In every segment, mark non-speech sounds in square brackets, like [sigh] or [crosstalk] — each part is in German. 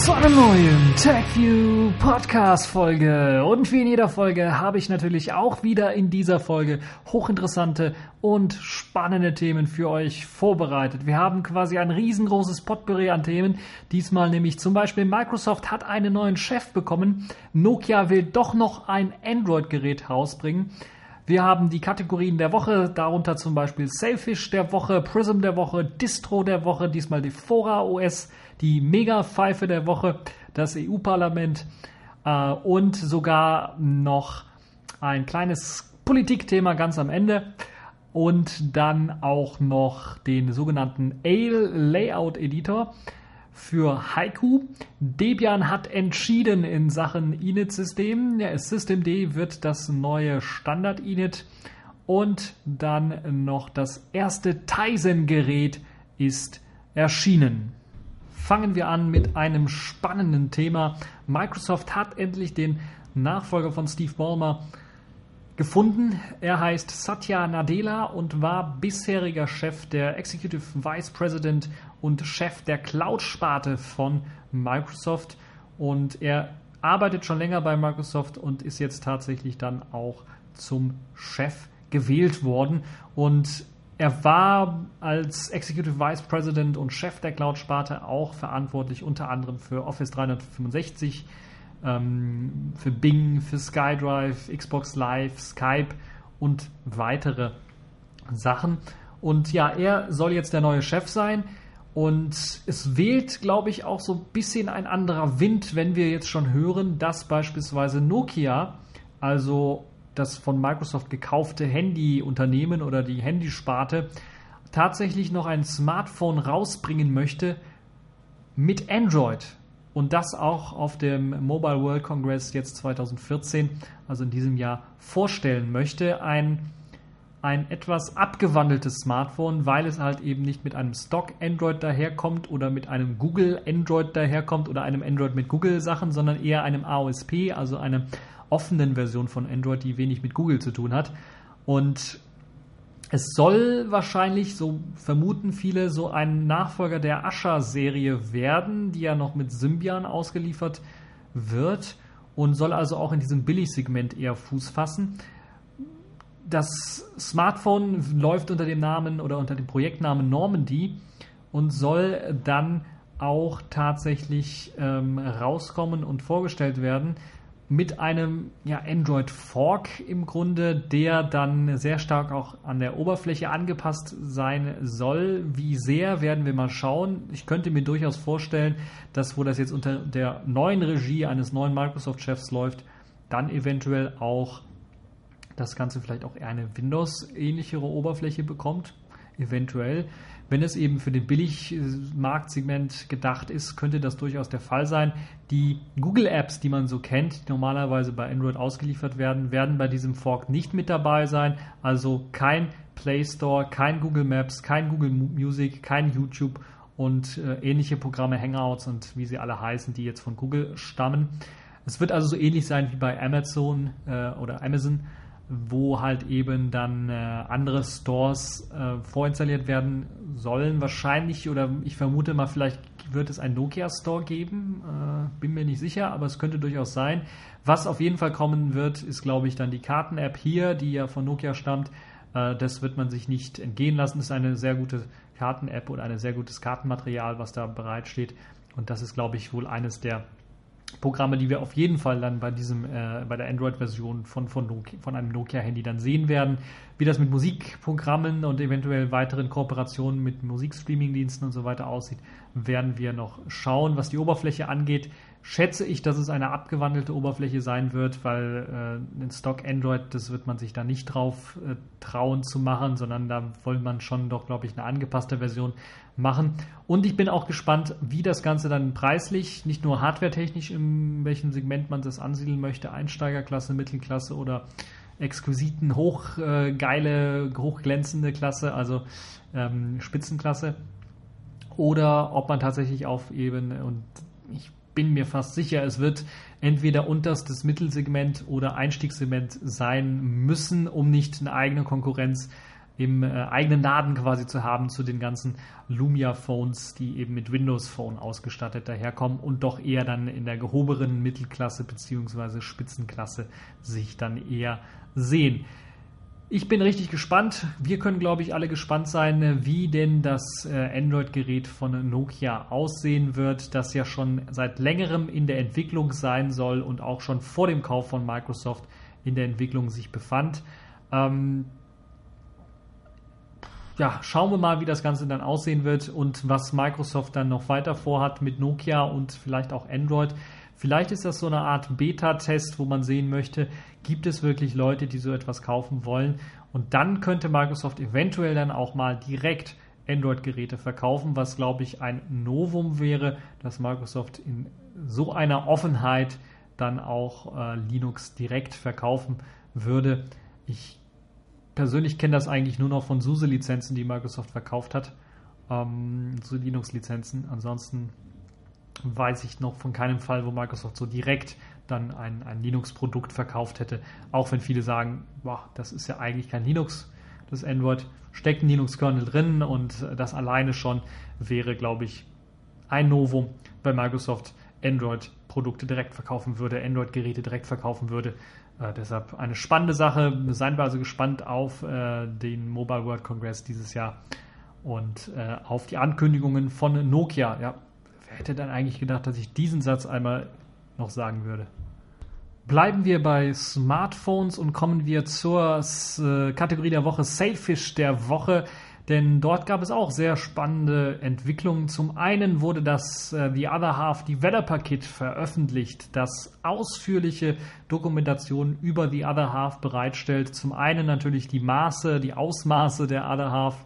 zu einer neuen TechView Podcast Folge. Und wie in jeder Folge habe ich natürlich auch wieder in dieser Folge hochinteressante und spannende Themen für euch vorbereitet. Wir haben quasi ein riesengroßes Potpourri an Themen. Diesmal nämlich zum Beispiel Microsoft hat einen neuen Chef bekommen. Nokia will doch noch ein Android-Gerät rausbringen. Wir haben die Kategorien der Woche, darunter zum Beispiel Selfish der Woche, Prism der Woche, Distro der Woche, diesmal die Fora OS, die Mega-Pfeife der Woche, das EU-Parlament äh, und sogar noch ein kleines Politikthema ganz am Ende und dann auch noch den sogenannten Ale Layout Editor für Haiku. Debian hat entschieden in Sachen Init-System. Ja, Systemd wird das neue Standard-Init und dann noch das erste Tizen-Gerät ist erschienen. Fangen wir an mit einem spannenden Thema. Microsoft hat endlich den Nachfolger von Steve Ballmer gefunden. Er heißt Satya Nadella und war bisheriger Chef der Executive Vice President und Chef der Cloud-Sparte von Microsoft. Und er arbeitet schon länger bei Microsoft und ist jetzt tatsächlich dann auch zum Chef gewählt worden. Und er war als Executive Vice President und Chef der Cloud-Sparte auch verantwortlich unter anderem für Office 365 ähm, für Bing, für SkyDrive, Xbox Live, Skype und weitere Sachen. Und ja, er soll jetzt der neue Chef sein. Und es wählt, glaube ich, auch so ein bisschen ein anderer Wind, wenn wir jetzt schon hören, dass beispielsweise Nokia, also das von Microsoft gekaufte Handyunternehmen oder die Handysparte, tatsächlich noch ein Smartphone rausbringen möchte mit Android. Und das auch auf dem Mobile World Congress jetzt 2014, also in diesem Jahr, vorstellen möchte. Ein ein etwas abgewandeltes Smartphone, weil es halt eben nicht mit einem Stock Android daherkommt oder mit einem Google Android daherkommt oder einem Android mit Google Sachen, sondern eher einem AOSP, also einer offenen Version von Android, die wenig mit Google zu tun hat. Und es soll wahrscheinlich, so vermuten viele, so ein Nachfolger der Asha-Serie werden, die ja noch mit Symbian ausgeliefert wird und soll also auch in diesem Billig-Segment eher Fuß fassen das Smartphone läuft unter dem Namen oder unter dem Projektnamen Normandy und soll dann auch tatsächlich ähm, rauskommen und vorgestellt werden mit einem ja, Android Fork im Grunde, der dann sehr stark auch an der Oberfläche angepasst sein soll. Wie sehr werden wir mal schauen. Ich könnte mir durchaus vorstellen, dass wo das jetzt unter der neuen Regie eines neuen Microsoft-Chefs läuft, dann eventuell auch das Ganze vielleicht auch eher eine Windows-ähnlichere Oberfläche bekommt. Eventuell. Wenn es eben für den Billigmarktsegment gedacht ist, könnte das durchaus der Fall sein. Die Google-Apps, die man so kennt, die normalerweise bei Android ausgeliefert werden, werden bei diesem Fork nicht mit dabei sein. Also kein Play Store, kein Google Maps, kein Google Music, kein YouTube und äh, ähnliche Programme, Hangouts und wie sie alle heißen, die jetzt von Google stammen. Es wird also so ähnlich sein wie bei Amazon äh, oder Amazon wo halt eben dann äh, andere Stores äh, vorinstalliert werden sollen. Wahrscheinlich oder ich vermute mal, vielleicht wird es einen Nokia Store geben. Äh, bin mir nicht sicher, aber es könnte durchaus sein. Was auf jeden Fall kommen wird, ist, glaube ich, dann die Karten-App hier, die ja von Nokia stammt. Äh, das wird man sich nicht entgehen lassen. Das ist eine sehr gute Karten-App und ein sehr gutes Kartenmaterial, was da bereitsteht. Und das ist, glaube ich, wohl eines der Programme, die wir auf jeden Fall dann bei diesem, äh, bei der Android-Version von, von, Nokia, von einem Nokia-Handy dann sehen werden. Wie das mit Musikprogrammen und eventuell weiteren Kooperationen mit Musikstreaming-Diensten und so weiter aussieht, werden wir noch schauen. Was die Oberfläche angeht, schätze ich, dass es eine abgewandelte Oberfläche sein wird, weil äh, ein Stock Android, das wird man sich da nicht drauf äh, trauen zu machen, sondern da wollen man schon doch, glaube ich, eine angepasste Version machen. Und ich bin auch gespannt, wie das Ganze dann preislich, nicht nur hardwaretechnisch, in welchem Segment man das ansiedeln möchte, Einsteigerklasse, Mittelklasse oder exquisiten, hochgeile, äh, hochglänzende Klasse, also ähm, Spitzenklasse, oder ob man tatsächlich auf eben, und ich bin mir fast sicher, es wird entweder unterstes Mittelsegment oder Einstiegssegment sein müssen, um nicht eine eigene Konkurrenz im äh, eigenen Laden quasi zu haben zu den ganzen Lumia Phones, die eben mit Windows Phone ausgestattet daherkommen und doch eher dann in der gehobenen Mittelklasse bzw. Spitzenklasse sich dann eher sehen. Ich bin richtig gespannt. Wir können, glaube ich, alle gespannt sein, wie denn das äh, Android-Gerät von Nokia aussehen wird, das ja schon seit längerem in der Entwicklung sein soll und auch schon vor dem Kauf von Microsoft in der Entwicklung sich befand. Ähm, ja, schauen wir mal, wie das Ganze dann aussehen wird und was Microsoft dann noch weiter vorhat mit Nokia und vielleicht auch Android. Vielleicht ist das so eine Art Beta-Test, wo man sehen möchte, gibt es wirklich Leute, die so etwas kaufen wollen. Und dann könnte Microsoft eventuell dann auch mal direkt Android-Geräte verkaufen, was glaube ich ein Novum wäre, dass Microsoft in so einer Offenheit dann auch äh, Linux direkt verkaufen würde. Ich persönlich kenne das eigentlich nur noch von SUSE-Lizenzen, die Microsoft verkauft hat. Ähm, so Linux-Lizenzen. Ansonsten weiß ich noch von keinem Fall, wo Microsoft so direkt dann ein, ein Linux-Produkt verkauft hätte. Auch wenn viele sagen, boah, das ist ja eigentlich kein Linux, das Android. Steckt ein Linux-Kernel drin und das alleine schon wäre, glaube ich, ein Novum, weil Microsoft Android-Produkte direkt verkaufen würde, Android-Geräte direkt verkaufen würde. Äh, deshalb eine spannende Sache. Seien wir also gespannt auf äh, den Mobile World Congress dieses Jahr und äh, auf die Ankündigungen von Nokia. Ja, hätte dann eigentlich gedacht, dass ich diesen Satz einmal noch sagen würde? Bleiben wir bei Smartphones und kommen wir zur äh, Kategorie der Woche Sailfish der Woche. Denn dort gab es auch sehr spannende Entwicklungen. Zum einen wurde das äh, The Other Half Developer Kit veröffentlicht, das ausführliche Dokumentationen über The Other Half bereitstellt. Zum einen natürlich die Maße, die Ausmaße der Other Half,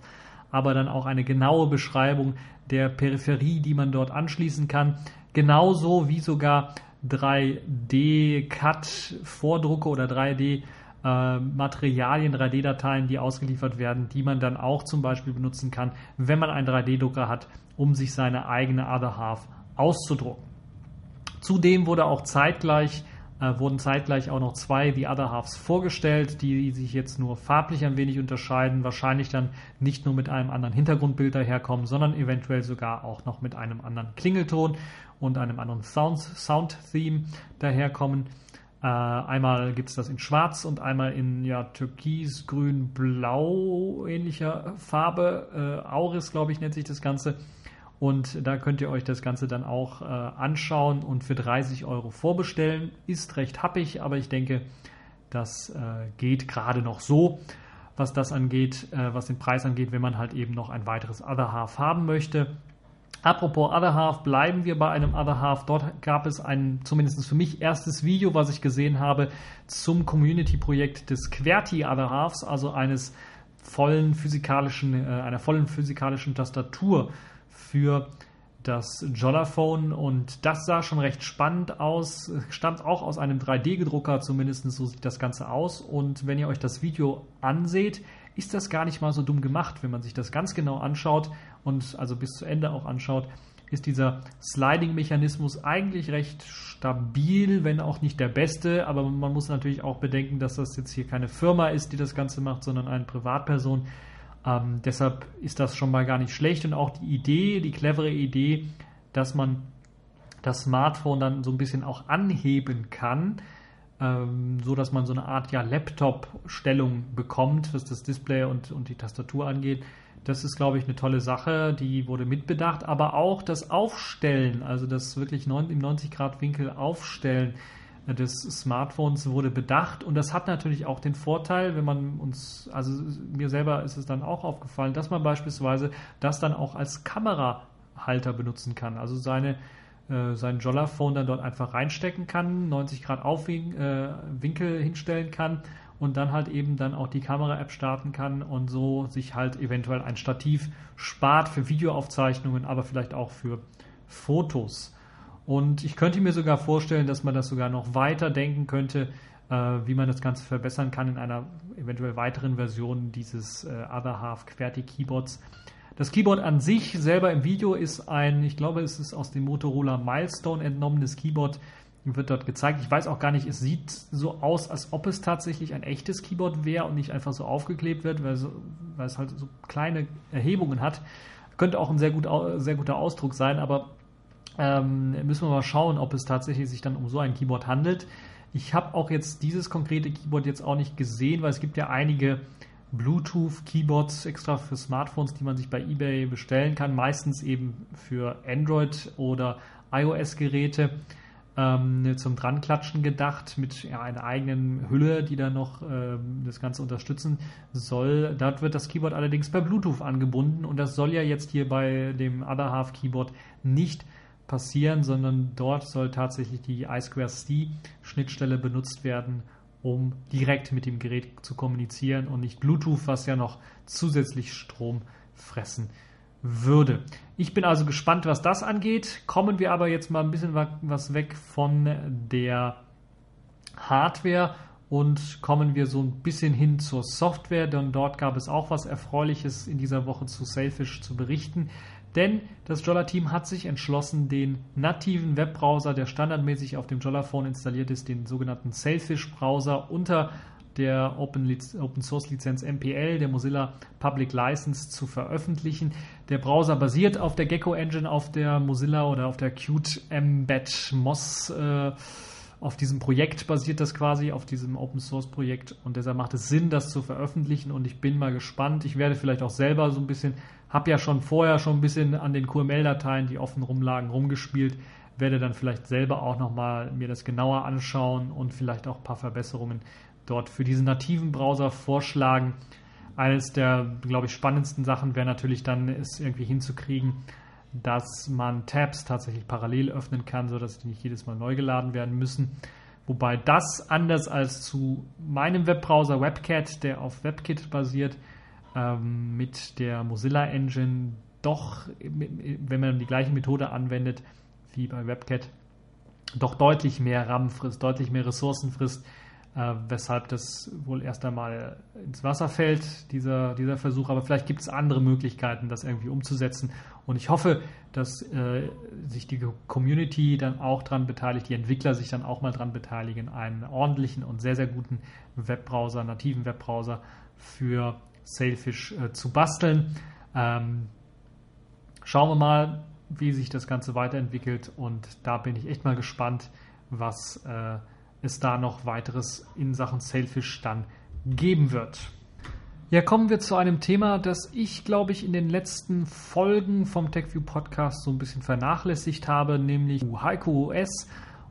aber dann auch eine genaue Beschreibung der Peripherie, die man dort anschließen kann. Genauso wie sogar 3D-Cut-Vordrucke oder 3D- äh, Materialien, 3D-Dateien, die ausgeliefert werden, die man dann auch zum Beispiel benutzen kann, wenn man einen 3D-Drucker hat, um sich seine eigene Other Half auszudrucken. Zudem wurde auch zeitgleich äh, wurden zeitgleich auch noch zwei The Other Halves vorgestellt, die sich jetzt nur farblich ein wenig unterscheiden, wahrscheinlich dann nicht nur mit einem anderen Hintergrundbild daherkommen, sondern eventuell sogar auch noch mit einem anderen Klingelton und einem anderen Sound-Theme daherkommen. Äh, einmal gibt es das in Schwarz und einmal in ja, Türkis, Grün, Blau ähnlicher Farbe. Äh, Auris, glaube ich, nennt sich das Ganze. Und da könnt ihr euch das Ganze dann auch äh, anschauen und für 30 Euro vorbestellen. Ist recht happig, aber ich denke, das äh, geht gerade noch so, was das angeht, äh, was den Preis angeht, wenn man halt eben noch ein weiteres Other Half haben möchte. Apropos Other Half, bleiben wir bei einem Other Half. Dort gab es ein, zumindest für mich, erstes Video, was ich gesehen habe zum Community-Projekt des QWERTY Other Halves, also eines vollen physikalischen, äh, einer vollen physikalischen Tastatur für das Jollaphone und das sah schon recht spannend aus, stammt auch aus einem 3D-Gedrucker, zumindest so sieht das Ganze aus. Und wenn ihr euch das Video anseht, ist das gar nicht mal so dumm gemacht, wenn man sich das ganz genau anschaut und also bis zu Ende auch anschaut, ist dieser Sliding-Mechanismus eigentlich recht stabil, wenn auch nicht der beste, aber man muss natürlich auch bedenken, dass das jetzt hier keine Firma ist, die das Ganze macht, sondern eine Privatperson. Ähm, deshalb ist das schon mal gar nicht schlecht und auch die Idee, die clevere Idee, dass man das Smartphone dann so ein bisschen auch anheben kann, ähm, so dass man so eine Art ja, Laptop-Stellung bekommt, was das Display und, und die Tastatur angeht. Das ist, glaube ich, eine tolle Sache, die wurde mitbedacht, aber auch das Aufstellen, also das wirklich im 90-Grad-Winkel Aufstellen des Smartphones wurde bedacht und das hat natürlich auch den Vorteil, wenn man uns, also mir selber ist es dann auch aufgefallen, dass man beispielsweise das dann auch als Kamerahalter benutzen kann, also seine äh, sein Jollaphone dann dort einfach reinstecken kann, 90 Grad Aufwinkel äh, hinstellen kann und dann halt eben dann auch die Kamera-App starten kann und so sich halt eventuell ein Stativ spart für Videoaufzeichnungen, aber vielleicht auch für Fotos. Und ich könnte mir sogar vorstellen, dass man das sogar noch weiter denken könnte, äh, wie man das Ganze verbessern kann in einer eventuell weiteren Version dieses äh, Other Half QWERTY Keyboards. Das Keyboard an sich selber im Video ist ein, ich glaube, es ist aus dem Motorola Milestone entnommenes Keyboard, wird dort gezeigt. Ich weiß auch gar nicht, es sieht so aus, als ob es tatsächlich ein echtes Keyboard wäre und nicht einfach so aufgeklebt wird, weil, so, weil es halt so kleine Erhebungen hat. Könnte auch ein sehr, gut, sehr guter Ausdruck sein, aber ähm, müssen wir mal schauen, ob es tatsächlich sich dann um so ein Keyboard handelt. Ich habe auch jetzt dieses konkrete Keyboard jetzt auch nicht gesehen, weil es gibt ja einige Bluetooth-Keyboards extra für Smartphones, die man sich bei eBay bestellen kann, meistens eben für Android oder iOS-Geräte ähm, zum Dranklatschen gedacht, mit ja, einer eigenen Hülle, die dann noch ähm, das Ganze unterstützen soll. Dort wird das Keyboard allerdings per Bluetooth angebunden und das soll ja jetzt hier bei dem Other Half Keyboard nicht passieren, sondern dort soll tatsächlich die I2C Schnittstelle benutzt werden, um direkt mit dem Gerät zu kommunizieren und nicht Bluetooth, was ja noch zusätzlich Strom fressen würde. Ich bin also gespannt, was das angeht. Kommen wir aber jetzt mal ein bisschen was weg von der Hardware und kommen wir so ein bisschen hin zur Software, denn dort gab es auch was Erfreuliches in dieser Woche zu Sailfish zu berichten. Denn das Jolla-Team hat sich entschlossen, den nativen Webbrowser, der standardmäßig auf dem Jolla-Phone installiert ist, den sogenannten Sailfish-Browser unter der Open, Open Source Lizenz MPL, der Mozilla Public License, zu veröffentlichen. Der Browser basiert auf der Gecko Engine, auf der Mozilla oder auf der Qt Embed MOS. Äh, auf diesem Projekt basiert das quasi, auf diesem Open Source Projekt und deshalb macht es Sinn, das zu veröffentlichen und ich bin mal gespannt. Ich werde vielleicht auch selber so ein bisschen, habe ja schon vorher schon ein bisschen an den QML-Dateien, die offen rumlagen, rumgespielt, werde dann vielleicht selber auch nochmal mir das genauer anschauen und vielleicht auch ein paar Verbesserungen dort für diesen nativen Browser vorschlagen. Eines der, glaube ich, spannendsten Sachen wäre natürlich dann, es irgendwie hinzukriegen, dass man Tabs tatsächlich parallel öffnen kann, sodass die nicht jedes Mal neu geladen werden müssen. Wobei das anders als zu meinem Webbrowser WebCat, der auf WebKit basiert, ähm, mit der Mozilla Engine doch, wenn man die gleiche Methode anwendet wie bei WebCat, doch deutlich mehr RAM frisst, deutlich mehr Ressourcen frisst, äh, weshalb das wohl erst einmal ins Wasser fällt, dieser, dieser Versuch. Aber vielleicht gibt es andere Möglichkeiten, das irgendwie umzusetzen. Und ich hoffe, dass äh, sich die Community dann auch daran beteiligt, die Entwickler sich dann auch mal daran beteiligen, einen ordentlichen und sehr, sehr guten Webbrowser, nativen Webbrowser für Sailfish äh, zu basteln. Ähm, schauen wir mal, wie sich das Ganze weiterentwickelt. Und da bin ich echt mal gespannt, was äh, es da noch weiteres in Sachen Sailfish dann geben wird. Ja, kommen wir zu einem Thema, das ich, glaube ich, in den letzten Folgen vom TechView Podcast so ein bisschen vernachlässigt habe, nämlich Heiko OS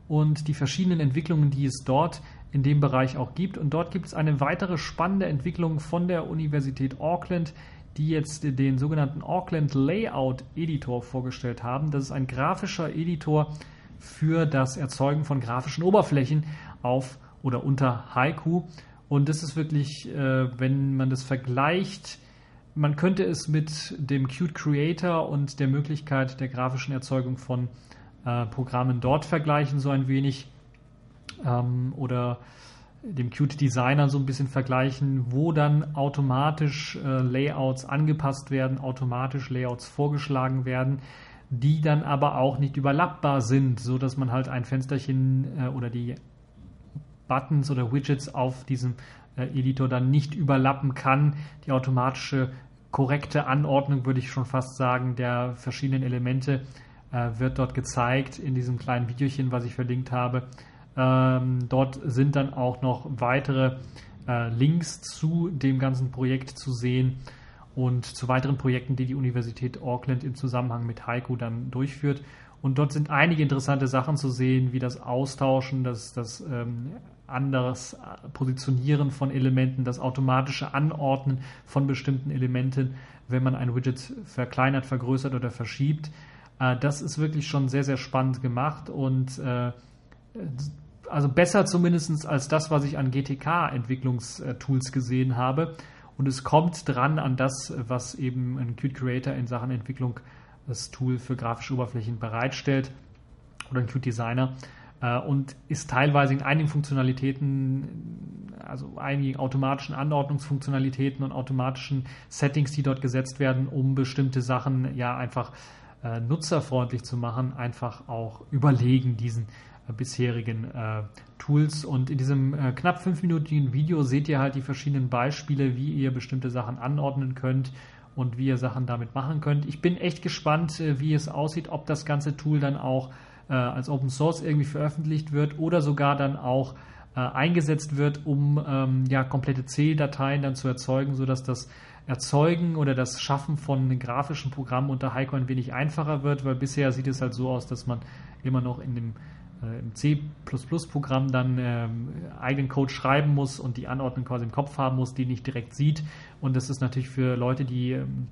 und die verschiedenen Entwicklungen, die es dort in dem Bereich auch gibt. Und dort gibt es eine weitere spannende Entwicklung von der Universität Auckland, die jetzt den sogenannten Auckland Layout Editor vorgestellt haben. Das ist ein grafischer Editor, für das Erzeugen von grafischen Oberflächen auf oder unter Haiku. Und das ist wirklich, äh, wenn man das vergleicht, man könnte es mit dem Qt Creator und der Möglichkeit der grafischen Erzeugung von äh, Programmen dort vergleichen, so ein wenig. Ähm, oder dem Qt Designer so ein bisschen vergleichen, wo dann automatisch äh, Layouts angepasst werden, automatisch Layouts vorgeschlagen werden die dann aber auch nicht überlappbar sind, so dass man halt ein Fensterchen äh, oder die Buttons oder Widgets auf diesem äh, Editor dann nicht überlappen kann. Die automatische korrekte Anordnung, würde ich schon fast sagen, der verschiedenen Elemente äh, wird dort gezeigt in diesem kleinen Videochen, was ich verlinkt habe. Ähm, dort sind dann auch noch weitere äh, Links zu dem ganzen Projekt zu sehen und zu weiteren Projekten, die die Universität Auckland im Zusammenhang mit Haiku dann durchführt. Und dort sind einige interessante Sachen zu sehen, wie das Austauschen, das, das ähm, anderes Positionieren von Elementen, das automatische Anordnen von bestimmten Elementen, wenn man ein Widget verkleinert, vergrößert oder verschiebt. Äh, das ist wirklich schon sehr, sehr spannend gemacht und äh, also besser zumindest als das, was ich an GTK-Entwicklungstools gesehen habe. Und es kommt dran an das, was eben ein Qt Creator in Sachen Entwicklung das Tool für grafische Oberflächen bereitstellt oder ein Qt Designer äh, und ist teilweise in einigen Funktionalitäten, also einigen automatischen Anordnungsfunktionalitäten und automatischen Settings, die dort gesetzt werden, um bestimmte Sachen ja einfach äh, nutzerfreundlich zu machen, einfach auch überlegen diesen bisherigen äh, Tools. Und in diesem äh, knapp fünfminütigen Video seht ihr halt die verschiedenen Beispiele, wie ihr bestimmte Sachen anordnen könnt und wie ihr Sachen damit machen könnt. Ich bin echt gespannt, äh, wie es aussieht, ob das ganze Tool dann auch äh, als Open Source irgendwie veröffentlicht wird oder sogar dann auch äh, eingesetzt wird, um ähm, ja, komplette C-Dateien dann zu erzeugen, sodass das Erzeugen oder das Schaffen von grafischen Programmen unter Heiko ein wenig einfacher wird, weil bisher sieht es halt so aus, dass man immer noch in dem äh, im C++-Programm dann ähm, eigenen Code schreiben muss und die Anordnung quasi im Kopf haben muss, die nicht direkt sieht. Und das ist natürlich für Leute, die ähm,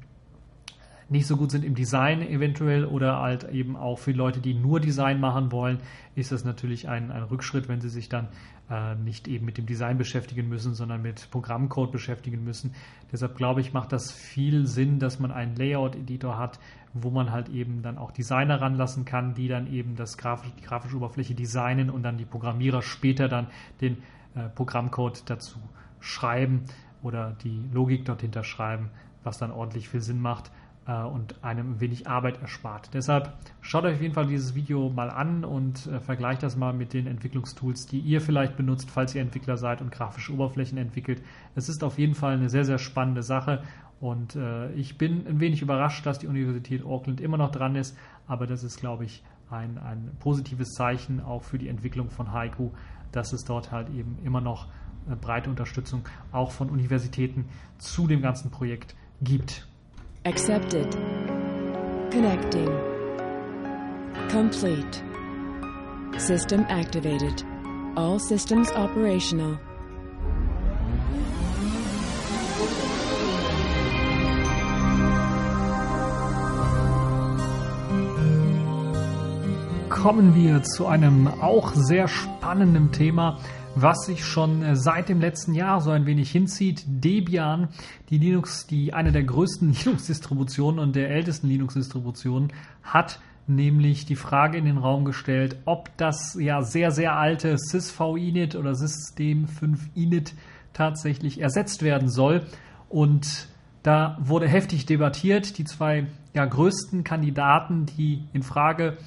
nicht so gut sind im Design eventuell oder halt eben auch für Leute, die nur Design machen wollen, ist das natürlich ein, ein Rückschritt, wenn sie sich dann äh, nicht eben mit dem Design beschäftigen müssen, sondern mit Programmcode beschäftigen müssen. Deshalb glaube ich, macht das viel Sinn, dass man einen Layout-Editor hat, wo man halt eben dann auch Designer ranlassen kann, die dann eben das grafisch, die grafische Oberfläche designen und dann die Programmierer später dann den äh, Programmcode dazu schreiben oder die Logik dort hinterschreiben, was dann ordentlich viel Sinn macht und einem wenig Arbeit erspart. Deshalb schaut euch auf jeden Fall dieses Video mal an und äh, vergleicht das mal mit den Entwicklungstools, die ihr vielleicht benutzt, falls ihr Entwickler seid und grafische Oberflächen entwickelt. Es ist auf jeden Fall eine sehr, sehr spannende Sache und äh, ich bin ein wenig überrascht, dass die Universität Auckland immer noch dran ist, aber das ist, glaube ich, ein, ein positives Zeichen auch für die Entwicklung von Haiku, dass es dort halt eben immer noch äh, breite Unterstützung auch von Universitäten zu dem ganzen Projekt gibt. Accepted. Connecting. Complete. System activated. All systems operational. Kommen wir zu einem auch sehr spannenden Thema, was sich schon äh, seit dem letzten Jahr so ein wenig hinzieht. Debian, die Linux, die eine der größten [laughs] Linux-Distributionen und der ältesten Linux-Distributionen, hat nämlich die Frage in den Raum gestellt, ob das ja sehr, sehr alte SysV-Init oder System 5 Init tatsächlich ersetzt werden soll. Und da wurde heftig debattiert. Die zwei ja, größten Kandidaten, die in Frage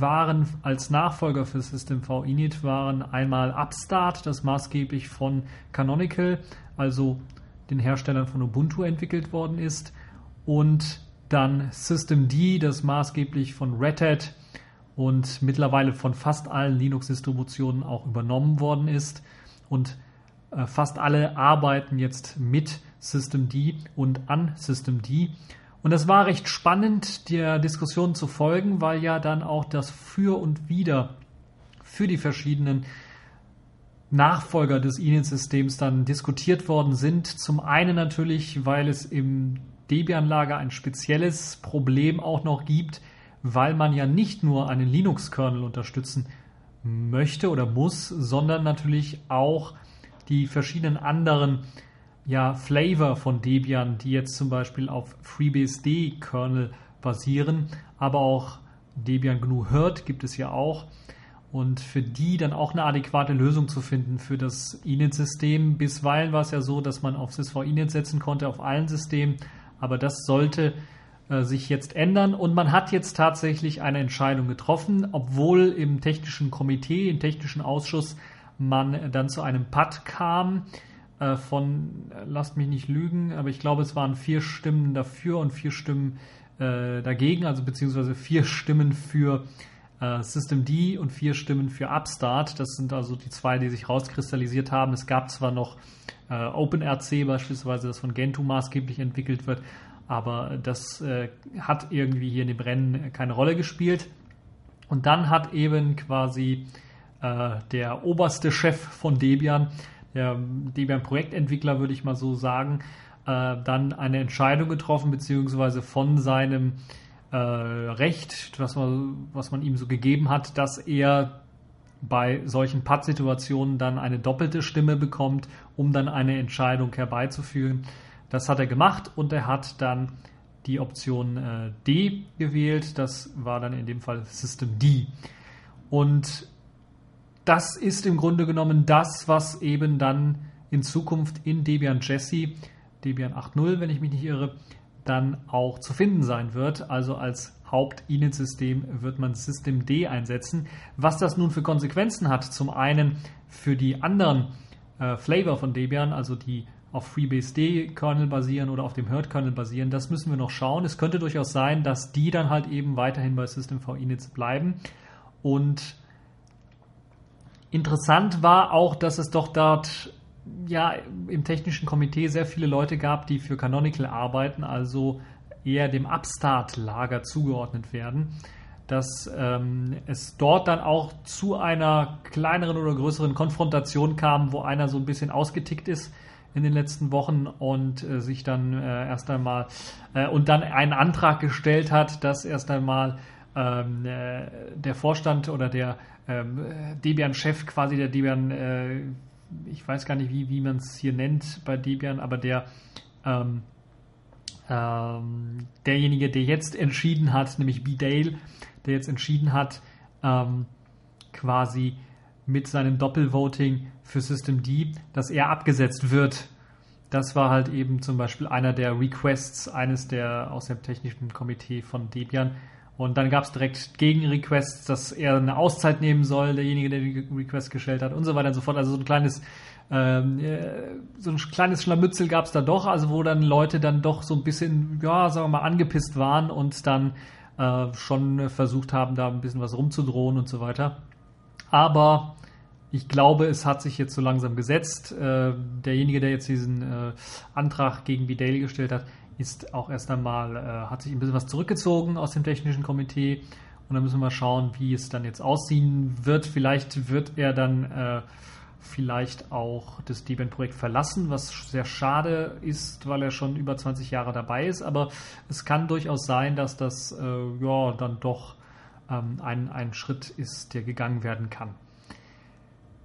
waren als Nachfolger für System-V Init waren einmal Upstart, das maßgeblich von Canonical, also den Herstellern von Ubuntu entwickelt worden ist, und dann Systemd, das maßgeblich von Red Hat und mittlerweile von fast allen Linux-Distributionen auch übernommen worden ist. Und äh, fast alle arbeiten jetzt mit Systemd und an Systemd. Und das war recht spannend, der Diskussion zu folgen, weil ja dann auch das Für und Wider für die verschiedenen Nachfolger des Init-Systems dann diskutiert worden sind. Zum einen natürlich, weil es im Debian-Lager ein spezielles Problem auch noch gibt, weil man ja nicht nur einen Linux-Kernel unterstützen möchte oder muss, sondern natürlich auch die verschiedenen anderen ja, Flavor von Debian, die jetzt zum Beispiel auf FreeBSD-Kernel basieren, aber auch Debian GNU Hurt gibt es ja auch. Und für die dann auch eine adäquate Lösung zu finden für das Init-System. Bisweilen war es ja so, dass man auf sysv Init setzen konnte auf allen Systemen, aber das sollte äh, sich jetzt ändern und man hat jetzt tatsächlich eine Entscheidung getroffen, obwohl im technischen Komitee, im technischen Ausschuss man dann zu einem Pad kam, äh, von, lasst mich nicht lügen, aber ich glaube, es waren vier Stimmen dafür und vier Stimmen äh, dagegen, also beziehungsweise vier Stimmen für äh, System D und vier Stimmen für Upstart. Das sind also die zwei, die sich rauskristallisiert haben. Es gab zwar noch äh, OpenRC beispielsweise, das von Gentoo maßgeblich entwickelt wird, aber das äh, hat irgendwie hier in dem Rennen keine Rolle gespielt. Und dann hat eben quasi äh, der oberste Chef von Debian der Debian-Projektentwickler, würde ich mal so sagen, äh, dann eine Entscheidung getroffen, beziehungsweise von seinem äh, Recht, was man, was man ihm so gegeben hat, dass er bei solchen Pad-Situationen dann eine doppelte Stimme bekommt, um dann eine Entscheidung herbeizuführen. Das hat er gemacht und er hat dann die Option äh, D gewählt. Das war dann in dem Fall System D. Und das ist im Grunde genommen das, was eben dann in Zukunft in Debian Jessie, Debian 8.0, wenn ich mich nicht irre, dann auch zu finden sein wird, also als Haupt-Init-System wird man Systemd einsetzen. Was das nun für Konsequenzen hat, zum einen für die anderen äh, Flavor von Debian, also die auf FreeBSD-Kernel basieren oder auf dem Herd-Kernel basieren, das müssen wir noch schauen. Es könnte durchaus sein, dass die dann halt eben weiterhin bei System-V-Inits bleiben. Und interessant war auch, dass es doch dort ja im technischen Komitee sehr viele Leute gab, die für Canonical arbeiten, also eher dem Upstart-Lager zugeordnet werden, dass ähm, es dort dann auch zu einer kleineren oder größeren Konfrontation kam, wo einer so ein bisschen ausgetickt ist in den letzten Wochen und äh, sich dann äh, erst einmal äh, und dann einen Antrag gestellt hat, dass erst einmal ähm, äh, der Vorstand oder der ähm, Debian-Chef, quasi der Debian, äh, ich weiß gar nicht, wie, wie man es hier nennt bei Debian, aber der ähm, ähm, derjenige, der jetzt entschieden hat, nämlich B. Dale, der jetzt entschieden hat, ähm, quasi mit seinem Doppelvoting für System D, dass er abgesetzt wird. Das war halt eben zum Beispiel einer der Requests eines der aus dem technischen Komitee von Debian. Und dann gab es direkt Gegenrequests, dass er eine Auszeit nehmen soll, derjenige, der die Request gestellt hat und so weiter und so fort. Also so ein kleines, ähm, äh, so ein kleines Schlammützel gab es da doch, also wo dann Leute dann doch so ein bisschen, ja, sagen wir mal, angepisst waren und dann äh, schon versucht haben, da ein bisschen was rumzudrohen und so weiter. Aber ich glaube, es hat sich jetzt so langsam gesetzt. Äh, derjenige, der jetzt diesen äh, Antrag gegen Vidal gestellt hat, ist auch erst einmal, äh, hat sich ein bisschen was zurückgezogen aus dem technischen Komitee. Und dann müssen wir mal schauen, wie es dann jetzt aussehen wird. Vielleicht wird er dann äh, vielleicht auch das Debian-Projekt verlassen, was sehr schade ist, weil er schon über 20 Jahre dabei ist. Aber es kann durchaus sein, dass das äh, ja dann doch ähm, ein, ein Schritt ist, der gegangen werden kann.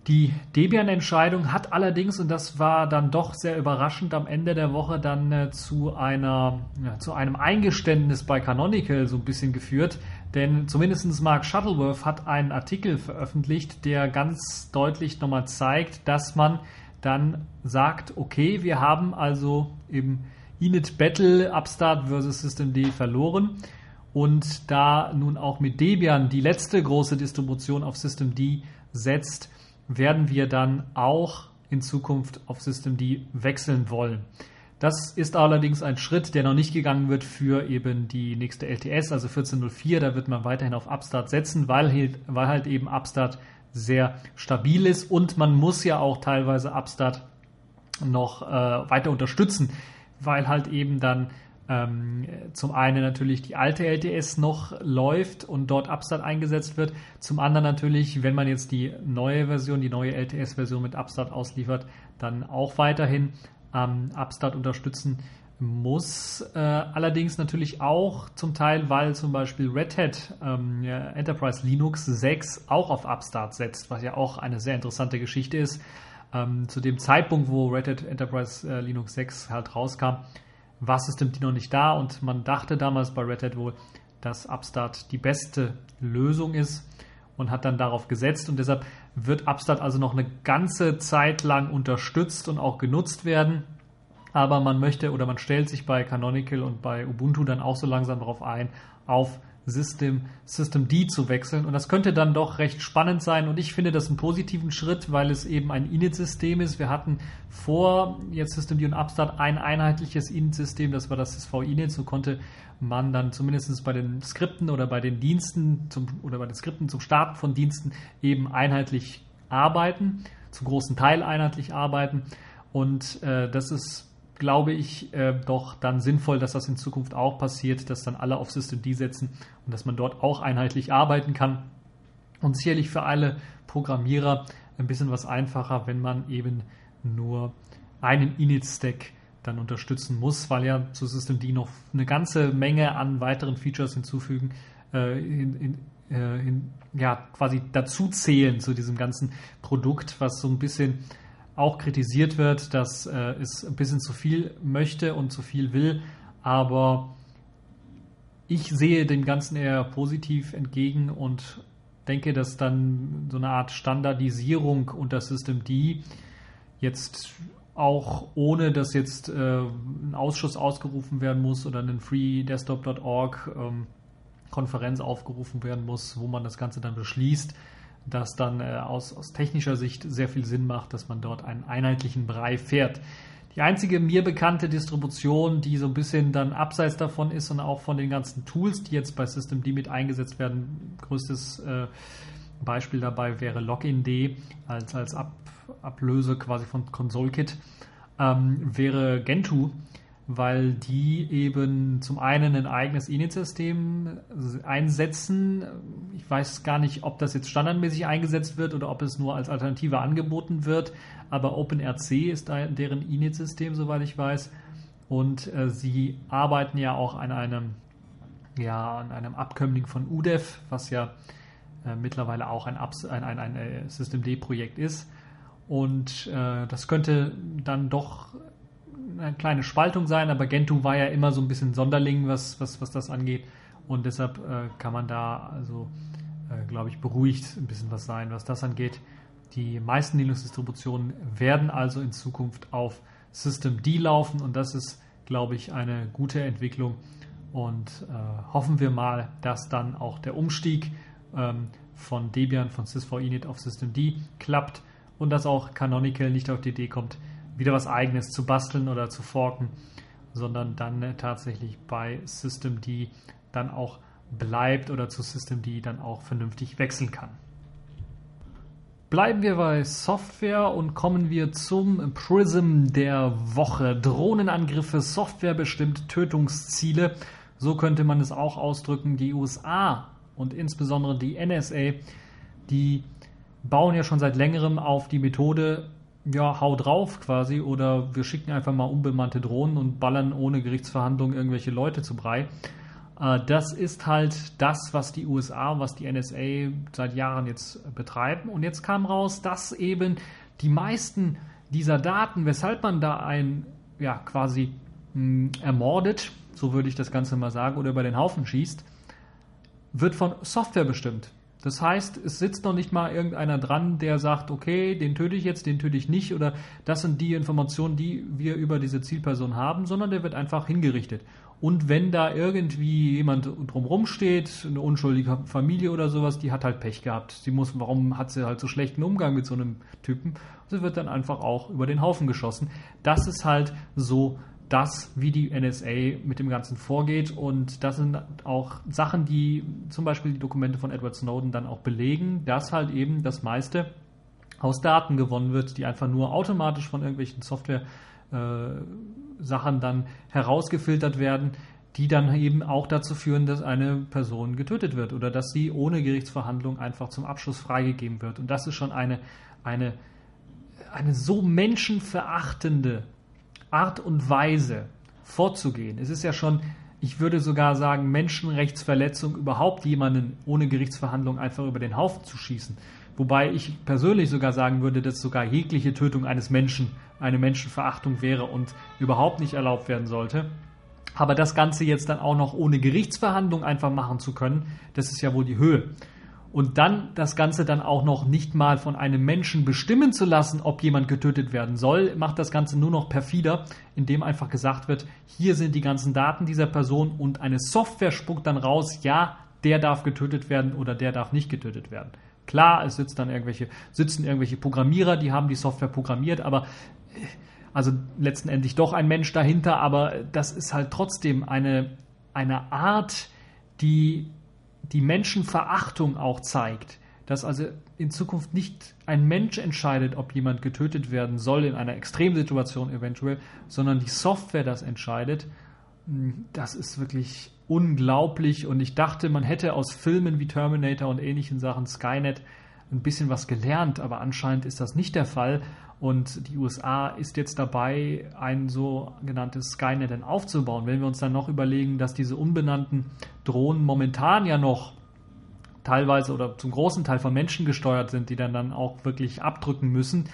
Die Debian-Entscheidung hat allerdings, und das war dann doch sehr überraschend, am Ende der Woche dann äh, zu, einer, ja, zu einem Eingeständnis bei Canonical so ein bisschen geführt. Denn zumindest Mark Shuttleworth hat einen Artikel veröffentlicht, der ganz deutlich nochmal zeigt, dass man dann sagt, okay, wir haben also im Init Battle Upstart versus Systemd verloren. Und da nun auch mit Debian die letzte große Distribution auf Systemd setzt, werden wir dann auch in Zukunft auf Systemd wechseln wollen. Das ist allerdings ein Schritt, der noch nicht gegangen wird für eben die nächste LTS, also 1404. Da wird man weiterhin auf Upstart setzen, weil, halt, weil halt eben Upstart sehr stabil ist und man muss ja auch teilweise Upstart noch äh, weiter unterstützen, weil halt eben dann ähm, zum einen natürlich die alte LTS noch läuft und dort Upstart eingesetzt wird. Zum anderen natürlich, wenn man jetzt die neue Version, die neue LTS-Version mit Upstart ausliefert, dann auch weiterhin ähm, Upstart unterstützen muss. Äh, allerdings natürlich auch zum Teil, weil zum Beispiel Red Hat ähm, ja, Enterprise Linux 6 auch auf Upstart setzt, was ja auch eine sehr interessante Geschichte ist. Ähm, zu dem Zeitpunkt, wo Red Hat Enterprise äh, Linux 6 halt rauskam, war Systemd noch nicht da und man dachte damals bei Red Hat wohl, dass Upstart die beste Lösung ist und hat dann darauf gesetzt und deshalb wird Upstart also noch eine ganze Zeit lang unterstützt und auch genutzt werden. Aber man möchte oder man stellt sich bei Canonical und bei Ubuntu dann auch so langsam darauf ein, auf System, System D zu wechseln. Und das könnte dann doch recht spannend sein. Und ich finde das einen positiven Schritt, weil es eben ein Init-System ist. Wir hatten vor jetzt System D und Upstart ein einheitliches Init-System. Das war das SV-Init. So konnte man dann zumindest bei den Skripten oder bei den Diensten zum, oder bei den Skripten zum Starten von Diensten eben einheitlich arbeiten, zum großen Teil einheitlich arbeiten. Und äh, das ist glaube ich, äh, doch dann sinnvoll, dass das in Zukunft auch passiert, dass dann alle auf System D setzen und dass man dort auch einheitlich arbeiten kann. Und sicherlich für alle Programmierer ein bisschen was einfacher, wenn man eben nur einen Init-Stack dann unterstützen muss, weil ja zu System D noch eine ganze Menge an weiteren Features hinzufügen, äh, in, in, äh, in, ja, quasi dazu zählen zu diesem ganzen Produkt, was so ein bisschen auch kritisiert wird, dass äh, es ein bisschen zu viel möchte und zu viel will. Aber ich sehe dem Ganzen eher positiv entgegen und denke, dass dann so eine Art Standardisierung unter System D jetzt auch ohne dass jetzt äh, ein Ausschuss ausgerufen werden muss oder einen freedesktop.org ähm, Konferenz aufgerufen werden muss, wo man das Ganze dann beschließt, das dann äh, aus, aus technischer Sicht sehr viel Sinn macht, dass man dort einen einheitlichen Brei fährt. Die einzige mir bekannte Distribution, die so ein bisschen dann abseits davon ist und auch von den ganzen Tools, die jetzt bei Systemd mit eingesetzt werden, größtes äh, Beispiel dabei wäre Login.d als, als Ab Ablöse quasi von ConsoleKit, ähm, wäre Gentoo weil die eben zum einen ein eigenes Init-System einsetzen. Ich weiß gar nicht, ob das jetzt standardmäßig eingesetzt wird oder ob es nur als Alternative angeboten wird, aber OpenRC ist deren Init-System, soweit ich weiß. Und äh, sie arbeiten ja auch an einem, ja, an einem Abkömmling von UDEF, was ja äh, mittlerweile auch ein, ein, ein, ein äh, Systemd-Projekt ist. Und äh, das könnte dann doch eine kleine Spaltung sein, aber Gentoo war ja immer so ein bisschen Sonderling, was, was, was das angeht. Und deshalb äh, kann man da also, äh, glaube ich, beruhigt ein bisschen was sein, was das angeht. Die meisten Linux-Distributionen werden also in Zukunft auf Systemd laufen und das ist, glaube ich, eine gute Entwicklung. Und äh, hoffen wir mal, dass dann auch der Umstieg ähm, von Debian, von sysvinit auf Systemd klappt und dass auch Canonical nicht auf die Idee kommt, wieder was eigenes zu basteln oder zu forken, sondern dann äh, tatsächlich bei Systemd dann auch bleibt oder zu Systemd dann auch vernünftig wechseln kann. Bleiben wir bei Software und kommen wir zum Prism der Woche. Drohnenangriffe, softwarebestimmt Tötungsziele. So könnte man es auch ausdrücken. Die USA und insbesondere die NSA, die bauen ja schon seit längerem auf die Methode ja, hau drauf quasi oder wir schicken einfach mal unbemannte Drohnen und ballern ohne Gerichtsverhandlung irgendwelche Leute zu Brei. Äh, das ist halt das, was die USA, was die NSA seit Jahren jetzt betreiben. Und jetzt kam raus, dass eben die meisten dieser Daten, weshalb man da ein, ja, quasi mh, hm, ermordet, so würde ich das Ganze mal sagen, oder über den Haufen schießt, wird von Software bestimmt. Das heißt, es sitzt noch nicht mal irgendeiner dran, der sagt, okay, den töte ich jetzt, den töte ich nicht oder das sind die Informationen, die wir über diese Zielperson haben, sondern der wird einfach hingerichtet. Und wenn da irgendwie jemand drumrum steht, eine unschuldige Familie oder sowas, die hat halt Pech gehabt. Sie muss, warum hat sie halt so schlechten Umgang mit so einem Typen? Sie wird dann einfach auch über den Haufen geschossen. Das ist halt so das, wie die NSA mit dem Ganzen vorgeht. Und das sind auch Sachen, die zum Beispiel die Dokumente von Edward Snowden dann auch belegen, dass halt eben das meiste aus Daten gewonnen wird, die einfach nur automatisch von irgendwelchen Software-Sachen äh, dann herausgefiltert werden, die dann eben auch dazu führen, dass eine Person getötet wird oder dass sie ohne Gerichtsverhandlung einfach zum Abschluss freigegeben wird. Und das ist schon eine, eine, eine so menschenverachtende Art und Weise vorzugehen. Es ist ja schon, ich würde sogar sagen, Menschenrechtsverletzung, überhaupt jemanden ohne Gerichtsverhandlung einfach über den Haufen zu schießen. Wobei ich persönlich sogar sagen würde, dass sogar jegliche Tötung eines Menschen eine Menschenverachtung wäre und überhaupt nicht erlaubt werden sollte. Aber das Ganze jetzt dann auch noch ohne Gerichtsverhandlung einfach machen zu können, das ist ja wohl die Höhe und dann das Ganze dann auch noch nicht mal von einem Menschen bestimmen zu lassen, ob jemand getötet werden soll, macht das Ganze nur noch perfider, indem einfach gesagt wird, hier sind die ganzen Daten dieser Person und eine Software spuckt dann raus, ja, der darf getötet werden oder der darf nicht getötet werden. Klar, es sitzt dann irgendwelche, sitzen irgendwelche Programmierer, die haben die Software programmiert, aber äh, also letztendlich doch ein Mensch dahinter, aber das ist halt trotzdem eine, eine Art, die die Menschenverachtung auch zeigt, dass also in Zukunft nicht ein Mensch entscheidet, ob jemand getötet werden soll in einer Extremsituation eventuell, sondern die Software das entscheidet, hm, das ist wirklich unglaublich. Und ich dachte, man hätte aus Filmen wie Terminator und ähnlichen Sachen Skynet ein bisschen was gelernt, aber anscheinend ist das nicht der Fall und die USA ist jetzt dabei, ein sogenanntes Skynet dann aufzubauen. Wenn wir uns dann noch überlegen, dass diese unbenannten Drohnen momentan ja noch teilweise oder zum großen Teil von Menschen gesteuert sind, die dann, dann auch wirklich abdrücken müssen,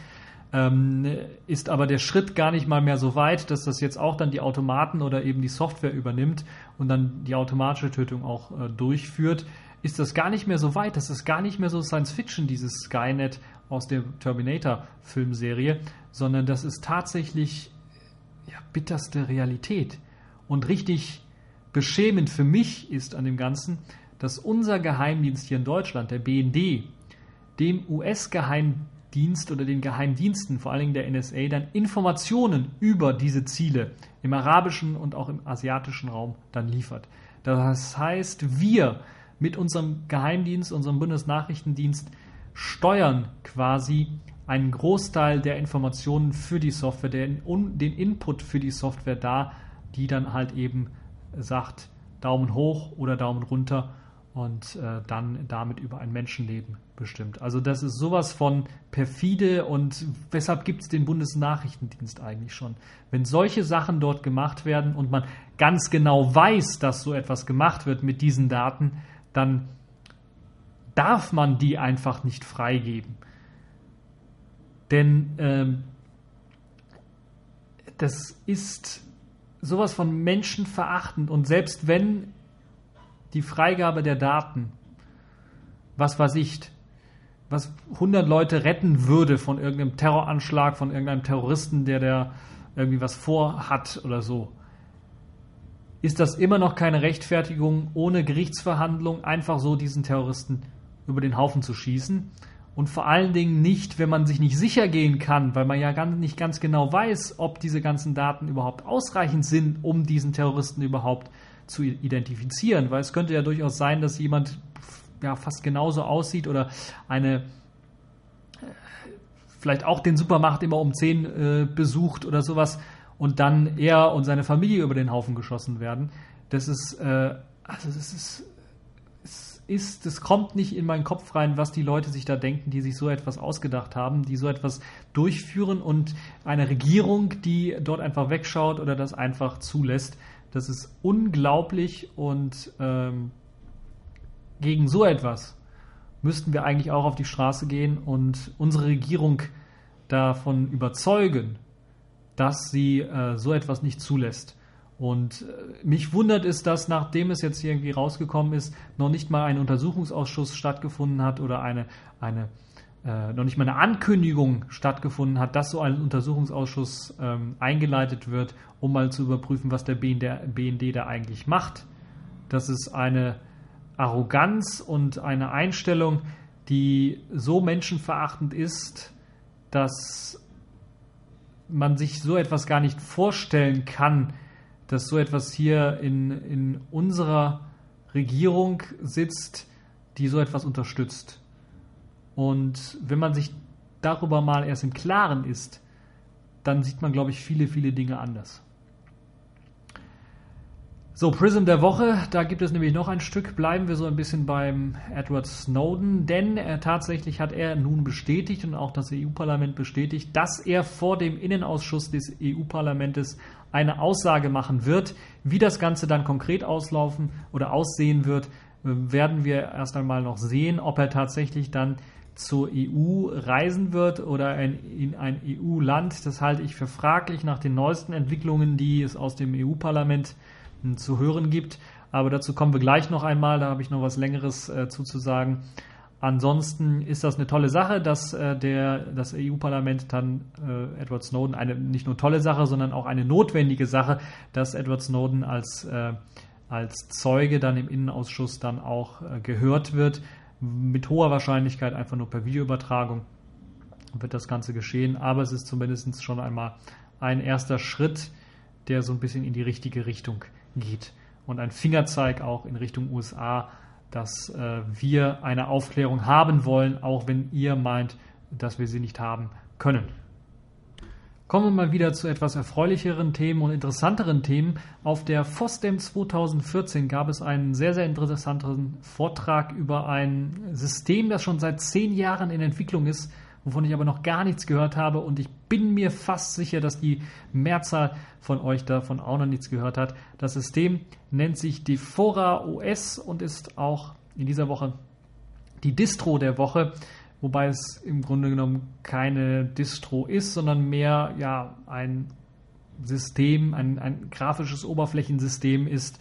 ähm, ist aber der Schritt gar nicht mal mehr so weit, dass das jetzt auch dann die Automaten oder eben die Software übernimmt und dann die automatische Tötung auch äh, durchführt, ist das gar nicht mehr so weit. Das ist gar nicht mehr so Science Fiction, dieses Skynet aus der Terminator-Filmserie, sondern das ist tatsächlich ja, bitterste Realität. Und richtig beschämend für mich ist an dem Ganzen, dass unser Geheimdienst hier in Deutschland, der BND, dem US-Geheimdienst oder den Geheimdiensten, vor allen Dingen der NSA, dann Informationen über diese Ziele im arabischen und auch im asiatischen Raum dann liefert. Das heißt, wir mit unserem Geheimdienst, unserem Bundesnachrichtendienst steuern quasi einen Großteil der Informationen für die Software, den, den Input für die Software da, die dann halt eben sagt Daumen hoch oder Daumen runter und äh, dann damit über ein Menschenleben bestimmt. Also das ist sowas von perfide und weshalb gibt es den Bundesnachrichtendienst eigentlich schon? Wenn solche Sachen dort gemacht werden und man ganz genau weiß, dass so etwas gemacht wird mit diesen Daten, dann darf man die einfach nicht freigeben. Denn ähm, das ist sowas von menschenverachtend und selbst wenn die Freigabe der Daten, was weiß ich, was 100 Leute retten würde von irgendeinem Terroranschlag, von irgendeinem Terroristen, der da irgendwie was vorhat oder so, ist das immer noch keine Rechtfertigung, ohne Gerichtsverhandlung einfach so diesen Terroristen über den Haufen zu schießen. Und vor allen Dingen nicht, wenn man sich nicht sicher gehen kann, weil man ja ganz, nicht ganz genau weiß, ob diese ganzen Daten überhaupt ausreichend sind, um diesen Terroristen überhaupt zu identifizieren. Weil es könnte ja durchaus sein, dass jemand ja fast genauso aussieht oder eine äh, vielleicht auch den Supermarkt immer um 10 äh, besucht oder sowas und dann er und seine Familie über den Haufen geschossen werden. Das ist, äh, also das ist ist, es kommt nicht in meinen Kopf rein, was die Leute sich da denken, die sich so etwas ausgedacht haben, die so etwas durchführen und eine Regierung, die dort einfach wegschaut oder das einfach zulässt. Das ist unglaublich und ähm, gegen so etwas müssten wir eigentlich auch auf die Straße gehen und unsere Regierung davon überzeugen, dass sie äh, so etwas nicht zulässt. Und äh, mich wundert es, dass nachdem es jetzt irgendwie rausgekommen ist, noch nicht mal ein Untersuchungsausschuss stattgefunden hat oder eine, eine äh, noch nicht mal eine Ankündigung stattgefunden hat, dass so ein Untersuchungsausschuss ähm, eingeleitet wird, um mal zu überprüfen, was der BND, BND da eigentlich macht. Das ist eine Arroganz und eine Einstellung, die so menschenverachtend ist, dass man sich so etwas gar nicht vorstellen kann, dass so etwas hier in, in unserer Regierung sitzt, die so etwas unterstützt. Und wenn man sich darüber mal erst im Klaren ist, dann sieht man, glaube ich, viele, viele Dinge anders. So, Prism der Woche, da gibt es nämlich noch ein Stück. Bleiben wir so ein bisschen beim Edward Snowden, denn äh, tatsächlich hat er nun bestätigt und auch das EU-Parlament bestätigt, dass er vor dem Innenausschuss des EU-Parlaments eine Aussage machen wird. Wie das Ganze dann konkret auslaufen oder aussehen wird, werden wir erst einmal noch sehen, ob er tatsächlich dann zur EU reisen wird oder in, ein EU-Land. Das halte ich für fraglich nach den neuesten Entwicklungen, die es aus dem EU-Parlament hm, zu hören gibt. Aber dazu kommen wir gleich noch einmal. Da habe ich noch was Längeres äh, zuzusagen. Ansonsten ist das eine tolle Sache, dass äh, der, das EU-Parlament dann äh, Edward Snowden eine nicht nur tolle Sache, sondern auch eine notwendige Sache, dass Edward Snowden als, äh, als Zeuge dann im Innenausschuss dann auch äh, gehört wird. Mit hoher Wahrscheinlichkeit einfach nur per Videoübertragung wird das Ganze geschehen, aber es ist zumindest schon einmal ein erster Schritt, der so ein bisschen in die richtige Richtung geht und ein Fingerzeig auch in Richtung USA dass äh, wir eine Aufklärung haben wollen, auch wenn ihr meint, dass wir sie nicht haben können. Kommen wir mal wieder zu etwas erfreulicheren Themen und interessanteren Themen. Auf der FOSDEM 2014 gab es einen sehr, sehr interessanten Vortrag über ein System, das schon seit zehn Jahren in Entwicklung ist, wovon ich aber noch gar nichts gehört habe und ich bin mir fast sicher, dass die Mehrzahl von euch davon auch noch nichts gehört hat. Das System nennt sich Defora OS und ist auch in dieser Woche die Distro der Woche, wobei es im Grunde genommen keine Distro ist, sondern mehr ja ein System, ein, ein grafisches Oberflächensystem ist,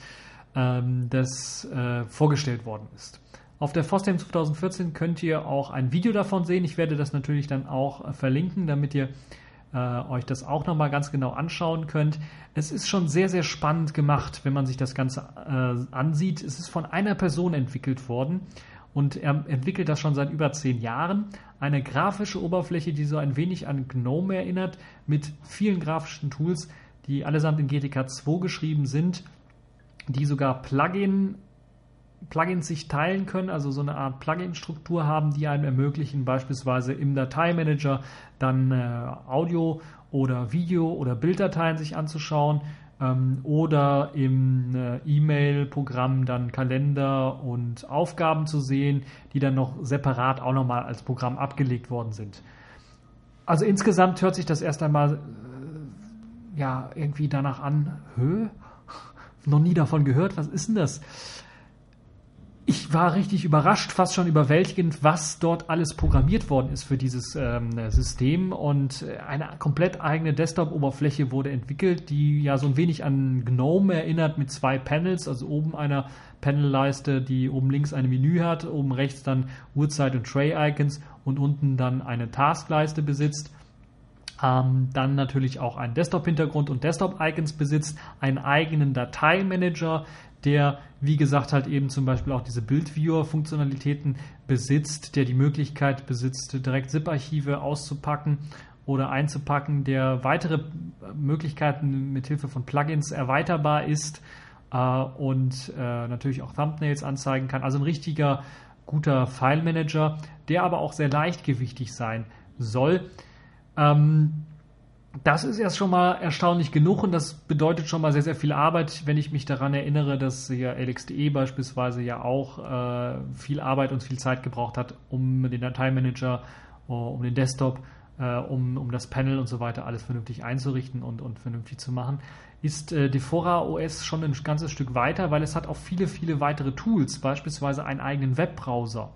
ähm, das äh, vorgestellt worden ist. Auf der FOSDEM 2014 könnt ihr auch ein Video davon sehen. Ich werde das natürlich dann auch äh, verlinken, damit ihr äh, euch das auch nochmal ganz genau anschauen könnt. Es ist schon sehr, sehr spannend gemacht, wenn man sich das Ganze äh, ansieht. Es ist von einer Person entwickelt worden und er entwickelt das schon seit über zehn Jahren. Eine grafische Oberfläche, die so ein wenig an GNOME erinnert, mit vielen grafischen Tools, die allesamt in GTK 2 geschrieben sind, die sogar Plugin Plugins sich teilen können, also so eine Art Plugin-Struktur haben, die einem ermöglichen, beispielsweise im Dateimanager dann äh, Audio oder Video oder Bilddateien sich anzuschauen ähm, oder im äh, E-Mail-Programm dann Kalender und Aufgaben zu sehen, die dann noch separat auch nochmal als Programm abgelegt worden sind. Also insgesamt hört sich das erst einmal äh, ja irgendwie danach an, Hö? [laughs] Noch nie davon gehört, was ist denn das? Ich war richtig überrascht, fast schon überwältigend, was dort alles programmiert worden ist für dieses ähm, System. Und eine komplett eigene Desktop-Oberfläche wurde entwickelt, die ja so ein wenig an GNOME erinnert mit zwei Panels, also oben einer Panelleiste, die oben links ein Menü hat, oben rechts dann Uhrzeit und Tray-Icons und unten dann eine Taskleiste besitzt. Ähm, dann natürlich auch einen Desktop-Hintergrund und Desktop-Icons besitzt, einen eigenen Dateimanager, der, wie gesagt, halt eben zum Beispiel auch diese Bildviewer-Funktionalitäten besitzt, der die Möglichkeit besitzt, direkt ZIP-Archive auszupacken oder einzupacken, der weitere Möglichkeiten mit Hilfe von Plugins erweiterbar ist äh, und äh, natürlich auch Thumbnails anzeigen kann. Also ein richtiger guter File-Manager, der aber auch sehr leichtgewichtig sein soll. Ähm, das ist erst schon mal erstaunlich genug und das bedeutet schon mal sehr, sehr viel Arbeit, wenn ich mich daran erinnere, dass ja LXDE beispielsweise ja auch äh, viel Arbeit und viel Zeit gebraucht hat, um den Dateimanager, uh, um den Desktop, uh, um, um das Panel und so weiter alles vernünftig einzurichten und, und vernünftig zu machen, ist äh, Defora OS schon ein ganzes Stück weiter, weil es hat auch viele, viele weitere Tools, beispielsweise einen eigenen Webbrowser.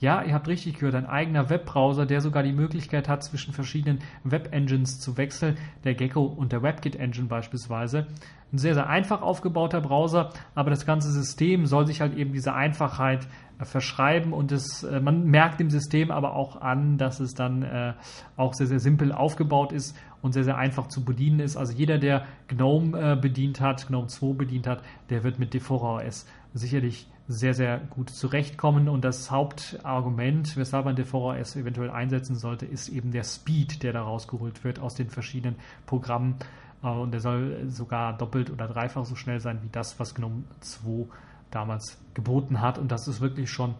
Ja, ihr habt richtig gehört, ein eigener Webbrowser, der sogar die Möglichkeit hat, zwischen verschiedenen Web-Engines zu wechseln, der Gecko und der WebKit-Engine beispielsweise. Ein sehr, sehr einfach aufgebauter Browser, aber das ganze System soll sich halt eben diese Einfachheit äh, verschreiben und es, äh, man merkt dem System aber auch an, dass es dann äh, auch sehr, sehr simpel aufgebaut ist und sehr, sehr einfach zu bedienen ist. Also jeder, der GNOME bedient hat, GNOME 2 bedient hat, der wird mit Defora OS sicherlich sehr, sehr gut zurechtkommen. Und das Hauptargument, weshalb man DVRS eventuell einsetzen sollte, ist eben der Speed, der da rausgeholt wird aus den verschiedenen Programmen. Äh, und der soll sogar doppelt oder dreifach so schnell sein wie das, was GNOME 2 damals geboten hat. Und das ist wirklich schon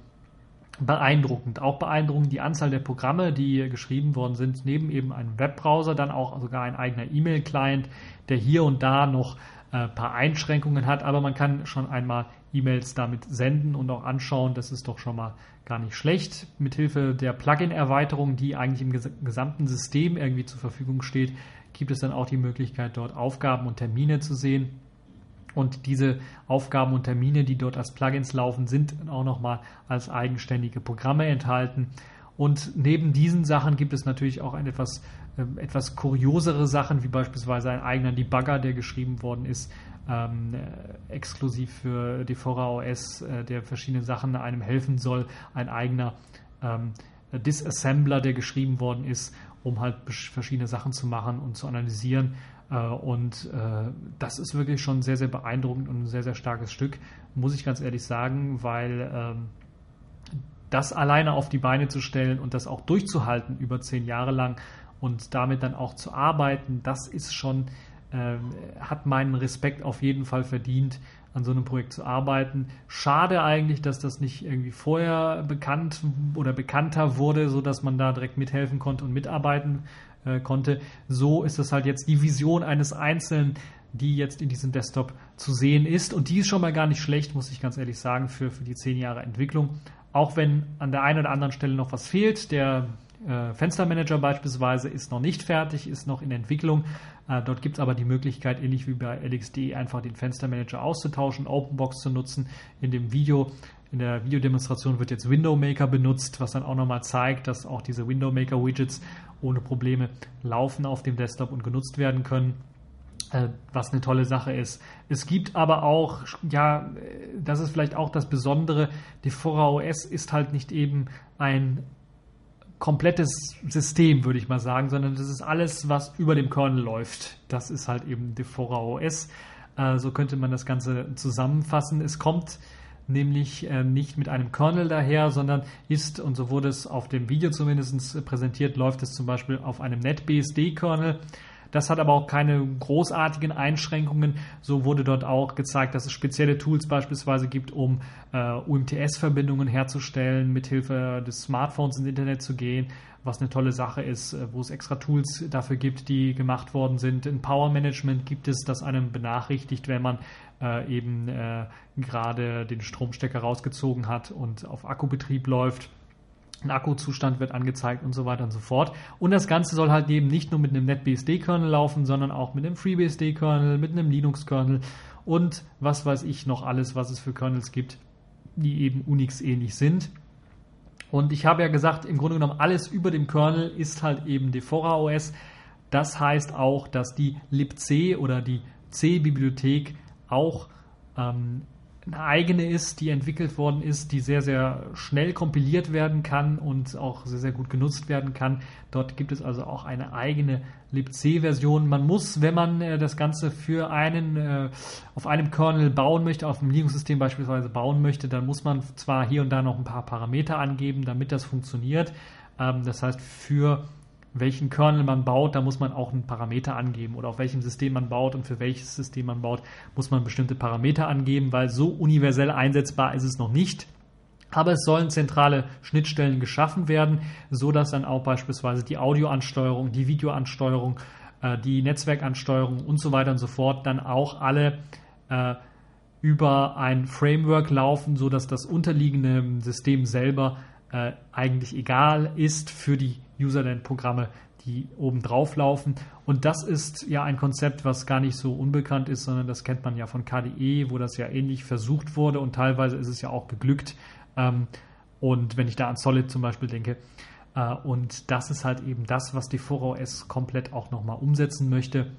beeindruckend. Auch beeindruckend die Anzahl der Programme, die geschrieben worden sind, neben eben einem Webbrowser, dann auch sogar ein eigener E-Mail-Client, der hier und da noch ein äh, paar Einschränkungen hat, aber man kann schon einmal E-Mails damit senden und auch anschauen. Das ist doch schon mal gar nicht schlecht. Mithilfe der Plugin-Erweiterung, die eigentlich im gesamten System irgendwie zur Verfügung steht, gibt es dann auch die Möglichkeit, dort Aufgaben und Termine zu sehen. Und diese Aufgaben und Termine, die dort als Plugins laufen, sind auch nochmal als eigenständige Programme enthalten. Und neben diesen Sachen gibt es natürlich auch ein etwas, äh, etwas kuriosere Sachen, wie beispielsweise ein eigener Debugger, der geschrieben worden ist, ähm, äh, exklusiv für die OS, äh, der verschiedene Sachen einem helfen soll, ein eigener ähm, Disassembler, der geschrieben worden ist, um halt verschiedene Sachen zu machen und zu analysieren. Äh, und äh, das ist wirklich schon sehr, sehr beeindruckend und ein sehr, sehr starkes Stück, muss ich ganz ehrlich sagen, weil ähm, das alleine auf die Beine zu stellen und das auch durchzuhalten über zehn Jahre lang und damit dann auch zu arbeiten, das ist schon ähm, hat meinen Respekt auf jeden Fall verdient, an so einem Projekt zu arbeiten. Schade eigentlich, dass das nicht irgendwie vorher bekannt oder bekannter wurde, so dass man da direkt mithelfen konnte und mitarbeiten äh, konnte. So ist es halt jetzt die Vision eines Einzelnen, die jetzt in diesem Desktop zu sehen ist. Und die ist schon mal gar nicht schlecht, muss ich ganz ehrlich sagen, für, für die zehn Jahre Entwicklung. Auch wenn an der einen oder anderen Stelle noch was fehlt. Der äh, Fenstermanager beispielsweise ist noch nicht fertig, ist noch in Entwicklung. Äh, dort gibt es aber die Möglichkeit, ähnlich wie bei LXD, einfach den Fenstermanager auszutauschen, Openbox zu nutzen. In dem Video, in der Videodemonstration wird jetzt Window Maker benutzt, was dann auch nochmal zeigt, dass auch diese Window Maker Widgets ohne Probleme laufen auf dem Desktop und genutzt werden können was eine tolle Sache ist. Es gibt aber auch, ja, das ist vielleicht auch das Besondere, die Fora OS ist halt nicht eben ein komplettes System, würde ich mal sagen, sondern das ist alles, was über dem Kernel läuft. Das ist halt eben Defora OS. Äh, so könnte man das Ganze zusammenfassen. Es kommt nämlich äh, nicht mit einem Kernel daher, sondern ist, und so wurde es auf dem Video zumindest präsentiert, läuft es zum Beispiel auf einem NetBSD-Kernel. Das hat aber auch keine großartigen Einschränkungen. So wurde dort auch gezeigt, dass es spezielle Tools beispielsweise gibt, um äh, UMTS-Verbindungen herzustellen, mithilfe des Smartphones ins Internet zu gehen, was eine tolle Sache ist, äh, wo es extra Tools dafür gibt, die gemacht worden sind. In Power Management gibt es, das einem benachrichtigt, wenn man äh, eben äh, gerade den Stromstecker rausgezogen hat und auf Akkubetrieb läuft ein Akkuzustand wird angezeigt und so weiter und so fort. Und das Ganze soll halt eben nicht nur mit einem NetBSD-Kernel laufen, sondern auch mit einem FreeBSD-Kernel, mit einem Linux-Kernel und was weiß ich noch alles, was es für Kernels gibt, die eben Unix-ähnlich sind. Und ich habe ja gesagt, im Grunde genommen alles über dem Kernel ist halt eben Defora OS. Das heißt auch, dass die libc oder die C-Bibliothek auch ähm, eine eigene ist, die entwickelt worden ist, die sehr, sehr schnell kompiliert werden kann und auch sehr, sehr gut genutzt werden kann. Dort gibt es also auch eine eigene libc-Version. Man muss, wenn man äh, das Ganze für einen äh, auf einem Kernel bauen möchte, auf einem Linux-System beispielsweise bauen möchte, dann muss man zwar hier und da noch ein paar Parameter angeben, damit das funktioniert. Ähm, das heißt, für welchen Kernel man baut, da muss man auch einen Parameter angeben oder auf welchem System man baut und für welches System man baut, muss man bestimmte Parameter angeben, weil so universell einsetzbar ist es noch nicht. Aber es sollen zentrale Schnittstellen geschaffen werden, so dass dann auch beispielsweise die Audioansteuerung, die Videoansteuerung, äh, die Netzwerkansteuerung und so weiter und so fort dann auch alle äh, über ein Framework laufen, so dass das unterliegende System selber äh, eigentlich egal ist für die Userland-Programme, die oben drauf laufen. Und das ist ja ein Konzept, was gar nicht so unbekannt ist, sondern das kennt man ja von KDE, wo das ja ähnlich versucht wurde und teilweise ist es ja auch geglückt. Ähm, und wenn ich da an Solid zum Beispiel denke, äh, und das ist halt eben das, was die VOS komplett auch nochmal umsetzen möchte.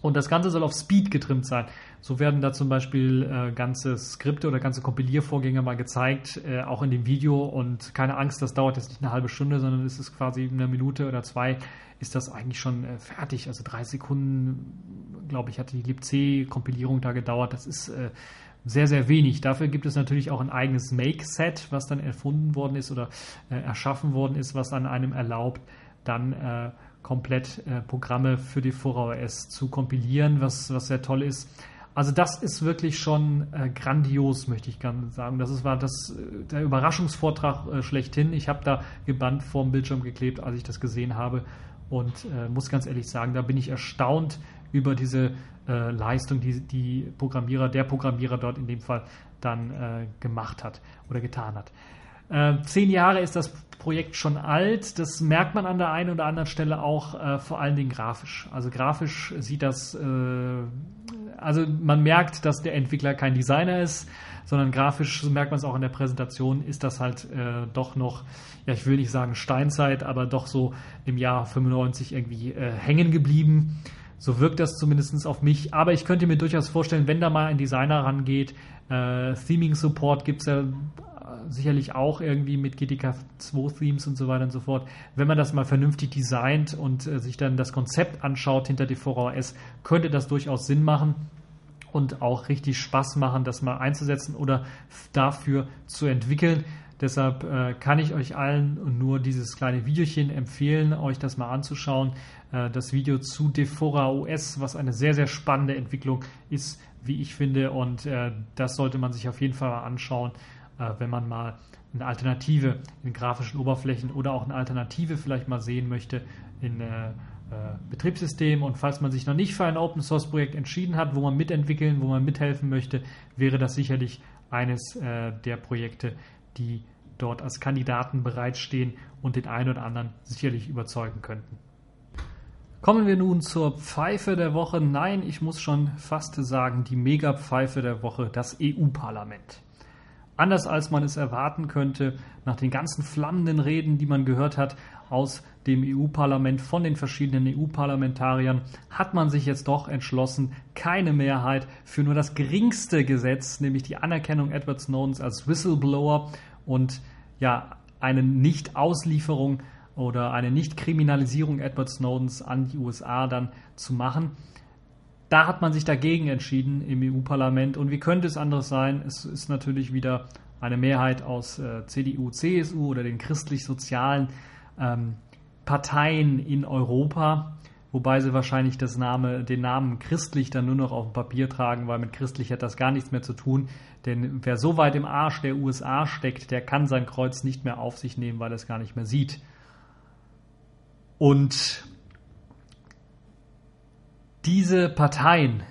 Und das Ganze soll auf Speed getrimmt sein. So werden da zum Beispiel äh, ganze Skripte oder ganze Kompiliervorgänge mal gezeigt, äh, auch in dem Video. Und keine Angst, das dauert jetzt nicht eine halbe Stunde, sondern es ist quasi in einer Minute oder zwei ist das eigentlich schon äh, fertig. Also drei Sekunden, glaube ich, hat die libc-Kompilierung da gedauert. Das ist äh, sehr, sehr wenig. Dafür gibt es natürlich auch ein eigenes Make-Set, was dann erfunden worden ist oder äh, erschaffen worden ist, was dann einem erlaubt, dann äh, komplett äh, Programme für die VROS zu kompilieren, was, was sehr toll ist. Also das ist wirklich schon äh, grandios, möchte ich gerne sagen. Das ist, war das, äh, der Überraschungsvortrag äh, schlechthin. Ich habe da gebannt vorm Bildschirm geklebt, als ich das gesehen habe. Und äh, muss ganz ehrlich sagen, da bin ich erstaunt über diese äh, Leistung, die die Programmierer, der Programmierer dort in dem Fall dann gemacht hat oder getan hat. Äh, zehn Jahre ist das Projekt schon alt. Das merkt man an der einen oder anderen Stelle auch, äh, vor allen Dingen grafisch. Also grafisch sieht das, äh, also man merkt, dass der Entwickler kein Designer ist, sondern grafisch, so merkt man es auch in der Präsentation, ist das halt äh, doch noch, ja, ich will nicht sagen Steinzeit, aber doch so im Jahr 95 irgendwie äh, hängen geblieben. So wirkt das zumindest auf mich. Aber ich könnte mir durchaus vorstellen, wenn da mal ein Designer rangeht, äh, Theming Support gibt es ja sicherlich auch irgendwie mit GTK 2 Themes und so weiter und so fort. Wenn man das mal vernünftig designt und äh, sich dann das Konzept anschaut hinter DVRS, könnte das durchaus Sinn machen und auch richtig Spaß machen, das mal einzusetzen oder dafür zu entwickeln. Deshalb äh, kann ich euch allen nur dieses kleine Videochen empfehlen, euch das mal anzuschauen. Äh, das Video zu Defora OS, was eine sehr, sehr spannende Entwicklung ist, wie ich finde. Und äh, das sollte man sich auf jeden Fall mal anschauen. Äh, wenn man mal eine Alternative in grafischen Oberflächen oder auch eine Alternative vielleicht mal sehen möchte in äh, äh, Betriebssystem. Und falls man sich noch nicht für ein Open Source Projekt entschieden hat, wo man mitentwickeln, wo man mithelfen möchte, wäre das sicherlich eines äh, der Projekte, die dort als Kandidaten bereitstehen und den einen oder anderen sicherlich überzeugen könnten. Kommen wir nun zur Pfeife der Woche. Nein, ich muss schon fast sagen, die Mega-Pfeife der Woche, das EU-Parlament. Anders als man es erwarten könnte, nach den ganzen flammenden Reden, die man gehört hat aus dem EU-Parlament von den verschiedenen EU-Parlamentariern, hat man sich jetzt doch entschlossen, keine Mehrheit für nur das geringste Gesetz, nämlich die Anerkennung Edward Snowdens als Whistleblower und ja, eine Nicht-Auslieferung oder eine Nichtkriminalisierung Edward Snowdens an die USA dann zu machen. Da hat man sich dagegen entschieden im EU-Parlament. Und wie könnte es anders sein? Es ist natürlich wieder eine Mehrheit aus äh, CDU, CSU oder den christlich-sozialen ähm, Parteien in Europa, wobei sie wahrscheinlich das Name, den Namen christlich dann nur noch auf dem Papier tragen, weil mit christlich hat das gar nichts mehr zu tun. Denn wer so weit im Arsch der USA steckt, der kann sein Kreuz nicht mehr auf sich nehmen, weil er es gar nicht mehr sieht. Und diese Parteien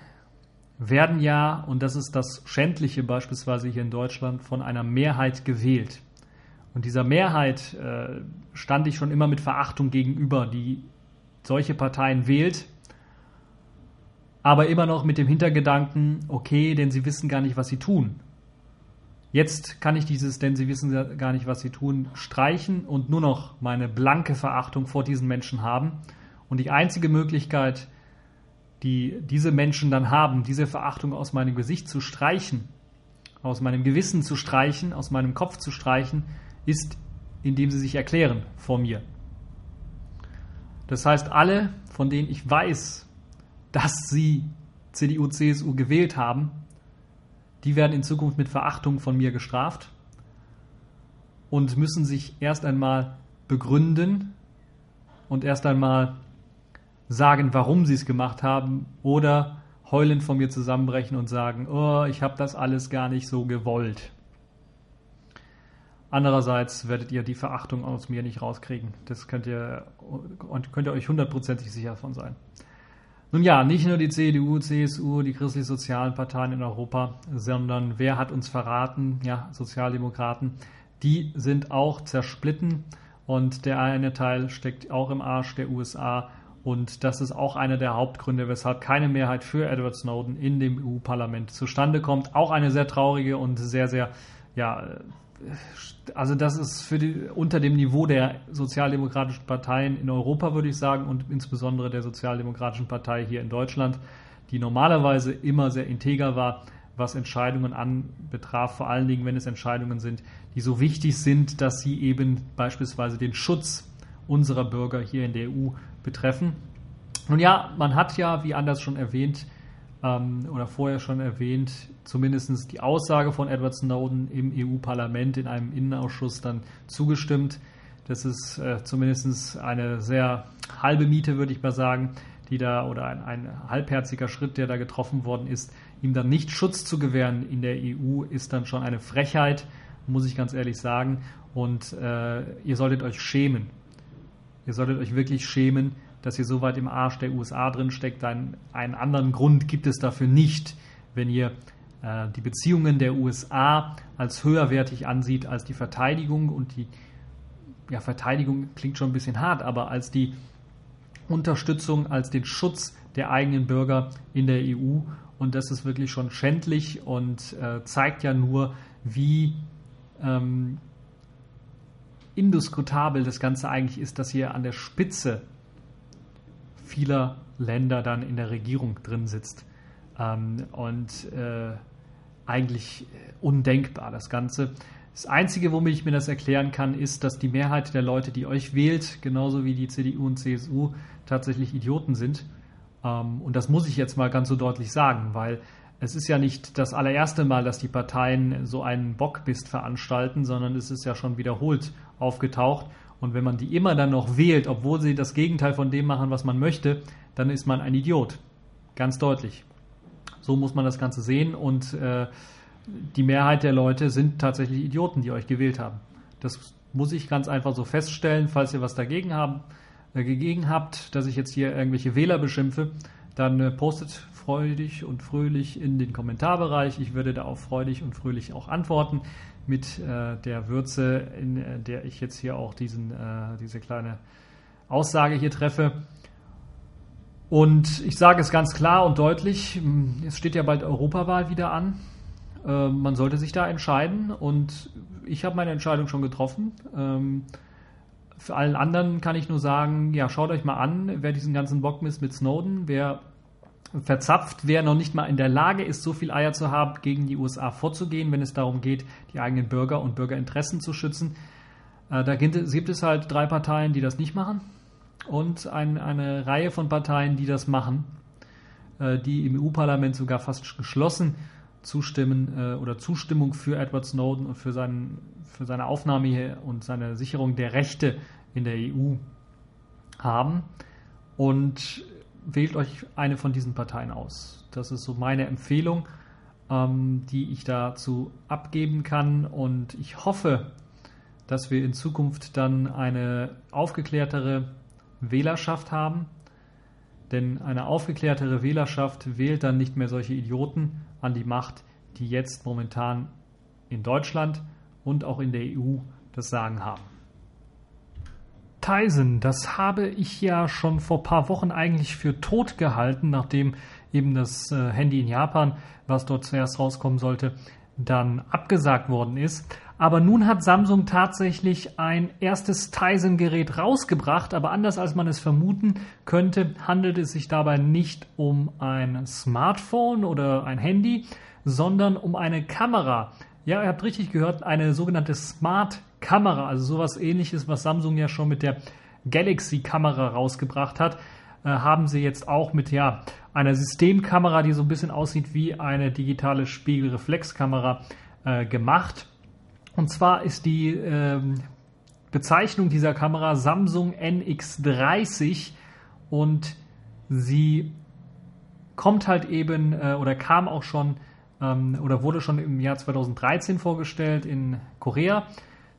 werden ja, und das ist das Schändliche beispielsweise hier in Deutschland, von einer Mehrheit gewählt. Und dieser Mehrheit äh, stand ich schon immer mit Verachtung gegenüber, die solche Parteien wählt, aber immer noch mit dem Hintergedanken, okay, denn sie wissen gar nicht, was sie tun. Jetzt kann ich dieses, denn sie wissen gar nicht, was sie tun, streichen und nur noch meine blanke Verachtung vor diesen Menschen haben. Und die einzige Möglichkeit, die diese Menschen dann haben, diese Verachtung aus meinem Gesicht zu streichen, aus meinem Gewissen zu streichen, aus meinem Kopf zu streichen, ist, indem sie sich erklären vor mir. Das heißt, alle, von denen ich weiß, dass sie CDU, CSU gewählt haben, die werden in Zukunft mit Verachtung von mir gestraft und müssen sich erst einmal begründen und erst einmal sagen, warum sie es gemacht haben oder heulend von mir zusammenbrechen und sagen, oh, ich habe das alles gar nicht so gewollt. Andererseits werdet ihr die Verachtung aus mir nicht rauskriegen. Das könnt ihr, und könnt ihr euch hundertprozentig sicher davon sein. Nun ja, nicht nur die CDU, CSU, die christlich-sozialen Parteien in Europa, sondern wer hat uns verraten? Ja, Sozialdemokraten. Die sind auch zersplitten und der eine Teil steckt auch im Arsch der USA und das ist auch einer der Hauptgründe, weshalb keine Mehrheit für Edward Snowden in dem EU-Parlament zustande kommt. Auch eine sehr traurige und sehr, sehr ja, also das ist für die, unter dem Niveau der sozialdemokratischen Parteien in Europa, würde ich sagen, und insbesondere der sozialdemokratischen Partei hier in Deutschland, die normalerweise immer sehr integer war, was Entscheidungen anbetraf, vor allen Dingen, wenn es Entscheidungen sind, die so wichtig sind, dass sie eben beispielsweise den Schutz unserer Bürger hier in der EU betreffen. Nun ja, man hat ja, wie anders schon erwähnt, ähm, oder vorher schon erwähnt, zumindest die Aussage von Edward Snowden im EU-Parlament in einem Innenausschuss dann zugestimmt. Das ist äh, zumindest eine sehr halbe Miete, würde ich mal sagen, die da oder ein, ein halbherziger Schritt, der da getroffen worden ist, ihm dann nicht Schutz zu gewähren in der EU, ist dann schon eine Frechheit, muss ich ganz ehrlich sagen. Und äh, ihr solltet euch schämen. Ihr solltet euch wirklich schämen, dass ihr so weit im Arsch der USA drin steckt. Einen, einen anderen Grund gibt es dafür nicht, wenn ihr äh, die Beziehungen der USA als höherwertig ansieht als die Verteidigung und die ja, Verteidigung klingt schon ein bisschen hart, aber als die Unterstützung, als den Schutz der eigenen Bürger in der EU. Und das ist wirklich schon schändlich und äh, zeigt ja nur, wie ähm, indiskutabel das Ganze eigentlich ist, dass ihr an der Spitze vieler Länder dann in der Regierung drin sitzt. Ähm, und äh, eigentlich undenkbar das Ganze. Das Einzige, womit ich mir das erklären kann, ist, dass die Mehrheit der Leute, die euch wählt, genauso wie die CDU und CSU, tatsächlich Idioten sind. Ähm, und das muss ich jetzt mal ganz so deutlich sagen, weil es ist ja nicht das allererste Mal, dass die Parteien so einen Bockbist veranstalten, sondern es ist ja schon wiederholt aufgetaucht. Und wenn man die immer dann noch wählt, obwohl sie das Gegenteil von dem machen, was man möchte, dann ist man ein Idiot. Ganz deutlich. So muss man das Ganze sehen und äh, die Mehrheit der Leute sind tatsächlich Idioten, die euch gewählt haben. Das muss ich ganz einfach so feststellen. Falls ihr was dagegen haben, äh, habt, dass ich jetzt hier irgendwelche Wähler beschimpfe, dann äh, postet freudig und fröhlich in den Kommentarbereich. Ich würde da auch freudig und fröhlich auch antworten mit äh, der Würze, in äh, der ich jetzt hier auch diesen, äh, diese kleine Aussage hier treffe. Und ich sage es ganz klar und deutlich, hm, es steht ja bald Europawahl wieder an. Äh, man sollte sich da entscheiden und ich habe meine Entscheidung schon getroffen. Ähm, für allen anderen kann ich nur sagen, ja, schaut euch mal an, wer diesen ganzen Bock misst mit Snowden, wer verzapft, wer noch nicht mal in der Lage ist, so viel Eier zu haben, gegen die USA vorzugehen, wenn es darum geht, die eigenen Bürger und Bürgerinteressen zu schützen. Äh, da gibt es halt drei Parteien, die das nicht machen und ein, eine Reihe von Parteien, die das machen, äh, die im EU-Parlament sogar fast geschlossen zustimmen äh, oder Zustimmung für Edward Snowden und für, seinen, für seine Aufnahme hier und seine Sicherung der Rechte in der EU haben. Und wählt euch eine von diesen Parteien aus. Das ist so meine Empfehlung, ähm, die ich dazu abgeben kann. Und ich hoffe, dass wir in Zukunft dann eine aufgeklärtere Wählerschaft haben. Denn eine aufgeklärtere Wählerschaft wählt dann nicht mehr solche Idioten an die Macht, die jetzt momentan in Deutschland und auch in der EU das Sagen haben. Tyson, das habe ich ja schon vor paar Wochen eigentlich für tot gehalten, nachdem eben das äh, Handy in Japan, was dort zuerst rauskommen sollte, dann abgesagt worden ist. Aber nun hat Samsung tatsächlich ein erstes Tizen-Gerät rausgebracht, aber anders als man es vermuten könnte, handelt es sich dabei nicht um ein Smartphone oder ein Handy, sondern um eine Kamera. Ja, ihr habt richtig gehört, eine sogenannte Smart Kamera, also sowas ähnliches, was Samsung ja schon mit der Galaxy-Kamera rausgebracht hat, äh, haben sie jetzt auch mit ja, einer Systemkamera, die so ein bisschen aussieht wie eine digitale Spiegelreflexkamera äh, gemacht. Und zwar ist die ähm, Bezeichnung dieser Kamera Samsung NX30 und sie kommt halt eben äh, oder kam auch schon ähm, oder wurde schon im Jahr 2013 vorgestellt in Korea,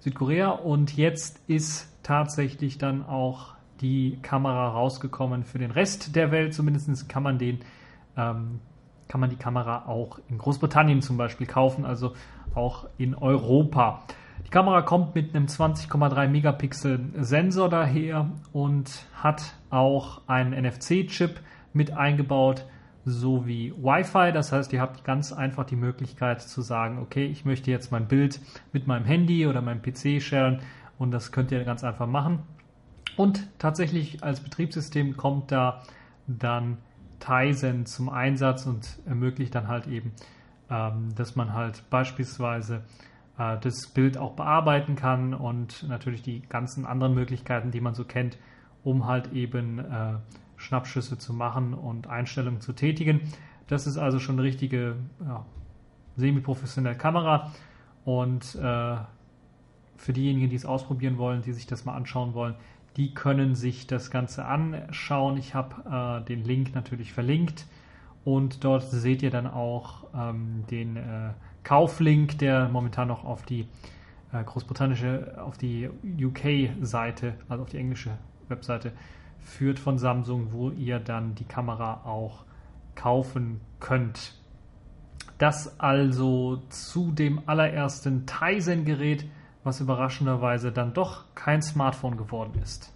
Südkorea und jetzt ist tatsächlich dann auch die Kamera rausgekommen für den Rest der Welt. Zumindest kann man den ähm, kann man die Kamera auch in Großbritannien zum Beispiel kaufen, also auch in Europa. Die Kamera kommt mit einem 20,3 Megapixel Sensor daher und hat auch einen NFC-Chip mit eingebaut sowie Wi-Fi. Das heißt, ihr habt ganz einfach die Möglichkeit zu sagen, okay, ich möchte jetzt mein Bild mit meinem Handy oder meinem PC sharen und das könnt ihr ganz einfach machen. Und tatsächlich als Betriebssystem kommt da dann Tizen zum Einsatz und ermöglicht dann halt eben, ähm, dass man halt beispielsweise äh, das Bild auch bearbeiten kann und natürlich die ganzen anderen Möglichkeiten, die man so kennt, um halt eben äh, Schnappschüsse zu machen und Einstellungen zu tätigen. Das ist also schon eine richtige ja, semi-professionelle Kamera und äh, für diejenigen, die es ausprobieren wollen, die sich das mal anschauen wollen, die können sich das Ganze anschauen. Ich habe äh, den Link natürlich verlinkt und dort seht ihr dann auch ähm, den äh, Kauflink, der momentan noch auf die äh, großbritannische, auf die UK-Seite, also auf die englische Webseite führt von Samsung, wo ihr dann die Kamera auch kaufen könnt. Das also zu dem allerersten Tizen-Gerät was überraschenderweise dann doch kein Smartphone geworden ist.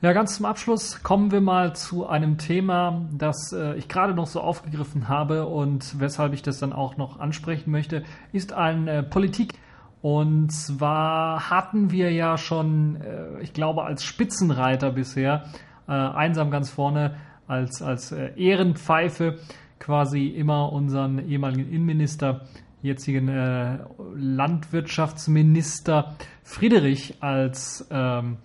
Ja, ganz zum Abschluss kommen wir mal zu einem Thema, das äh, ich gerade noch so aufgegriffen habe und weshalb ich das dann auch noch ansprechen möchte, ist ein äh, Politik. Und zwar hatten wir ja schon, äh, ich glaube, als Spitzenreiter bisher, äh, einsam ganz vorne, als, als äh, Ehrenpfeife quasi immer unseren ehemaligen Innenminister jetzigen Landwirtschaftsminister Friedrich als ähm,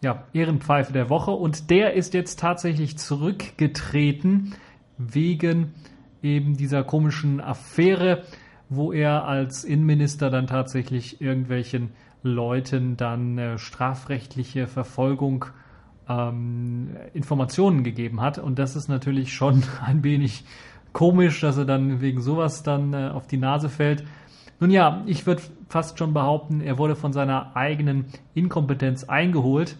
ja, Ehrenpfeife der Woche. Und der ist jetzt tatsächlich zurückgetreten wegen eben dieser komischen Affäre, wo er als Innenminister dann tatsächlich irgendwelchen Leuten dann äh, strafrechtliche Verfolgung ähm, Informationen gegeben hat und das ist natürlich schon [laughs] ein wenig komisch, dass er dann wegen sowas dann äh, auf die Nase fällt. Nun ja, ich würde fast schon behaupten, er wurde von seiner eigenen Inkompetenz eingeholt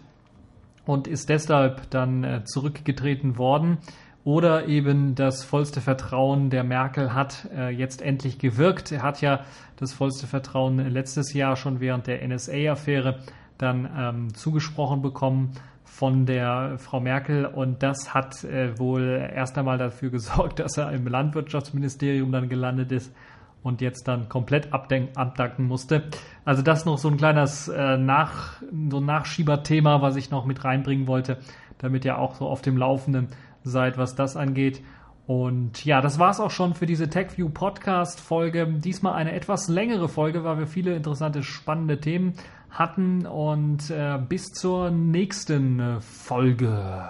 und ist deshalb dann äh, zurückgetreten worden. Oder eben das vollste Vertrauen der Merkel hat äh, jetzt endlich gewirkt. Er hat ja das vollste Vertrauen letztes Jahr schon während der NSA-Affäre dann ähm, zugesprochen bekommen von der Frau Merkel und das hat äh, wohl erst einmal dafür [laughs] gesorgt, dass er im Landwirtschaftsministerium dann gelandet ist und jetzt dann komplett abdanken musste. Also das noch so ein kleines äh, Nach, so Nachschieberthema, was ich noch mit reinbringen wollte, damit ihr auch so auf dem Laufenden seid, was das angeht. Und ja, das war's auch schon für diese TechView Podcast Folge. Diesmal eine etwas längere Folge, weil wir viele interessante, spannende Themen hatten. Und äh, bis zur nächsten äh, Folge.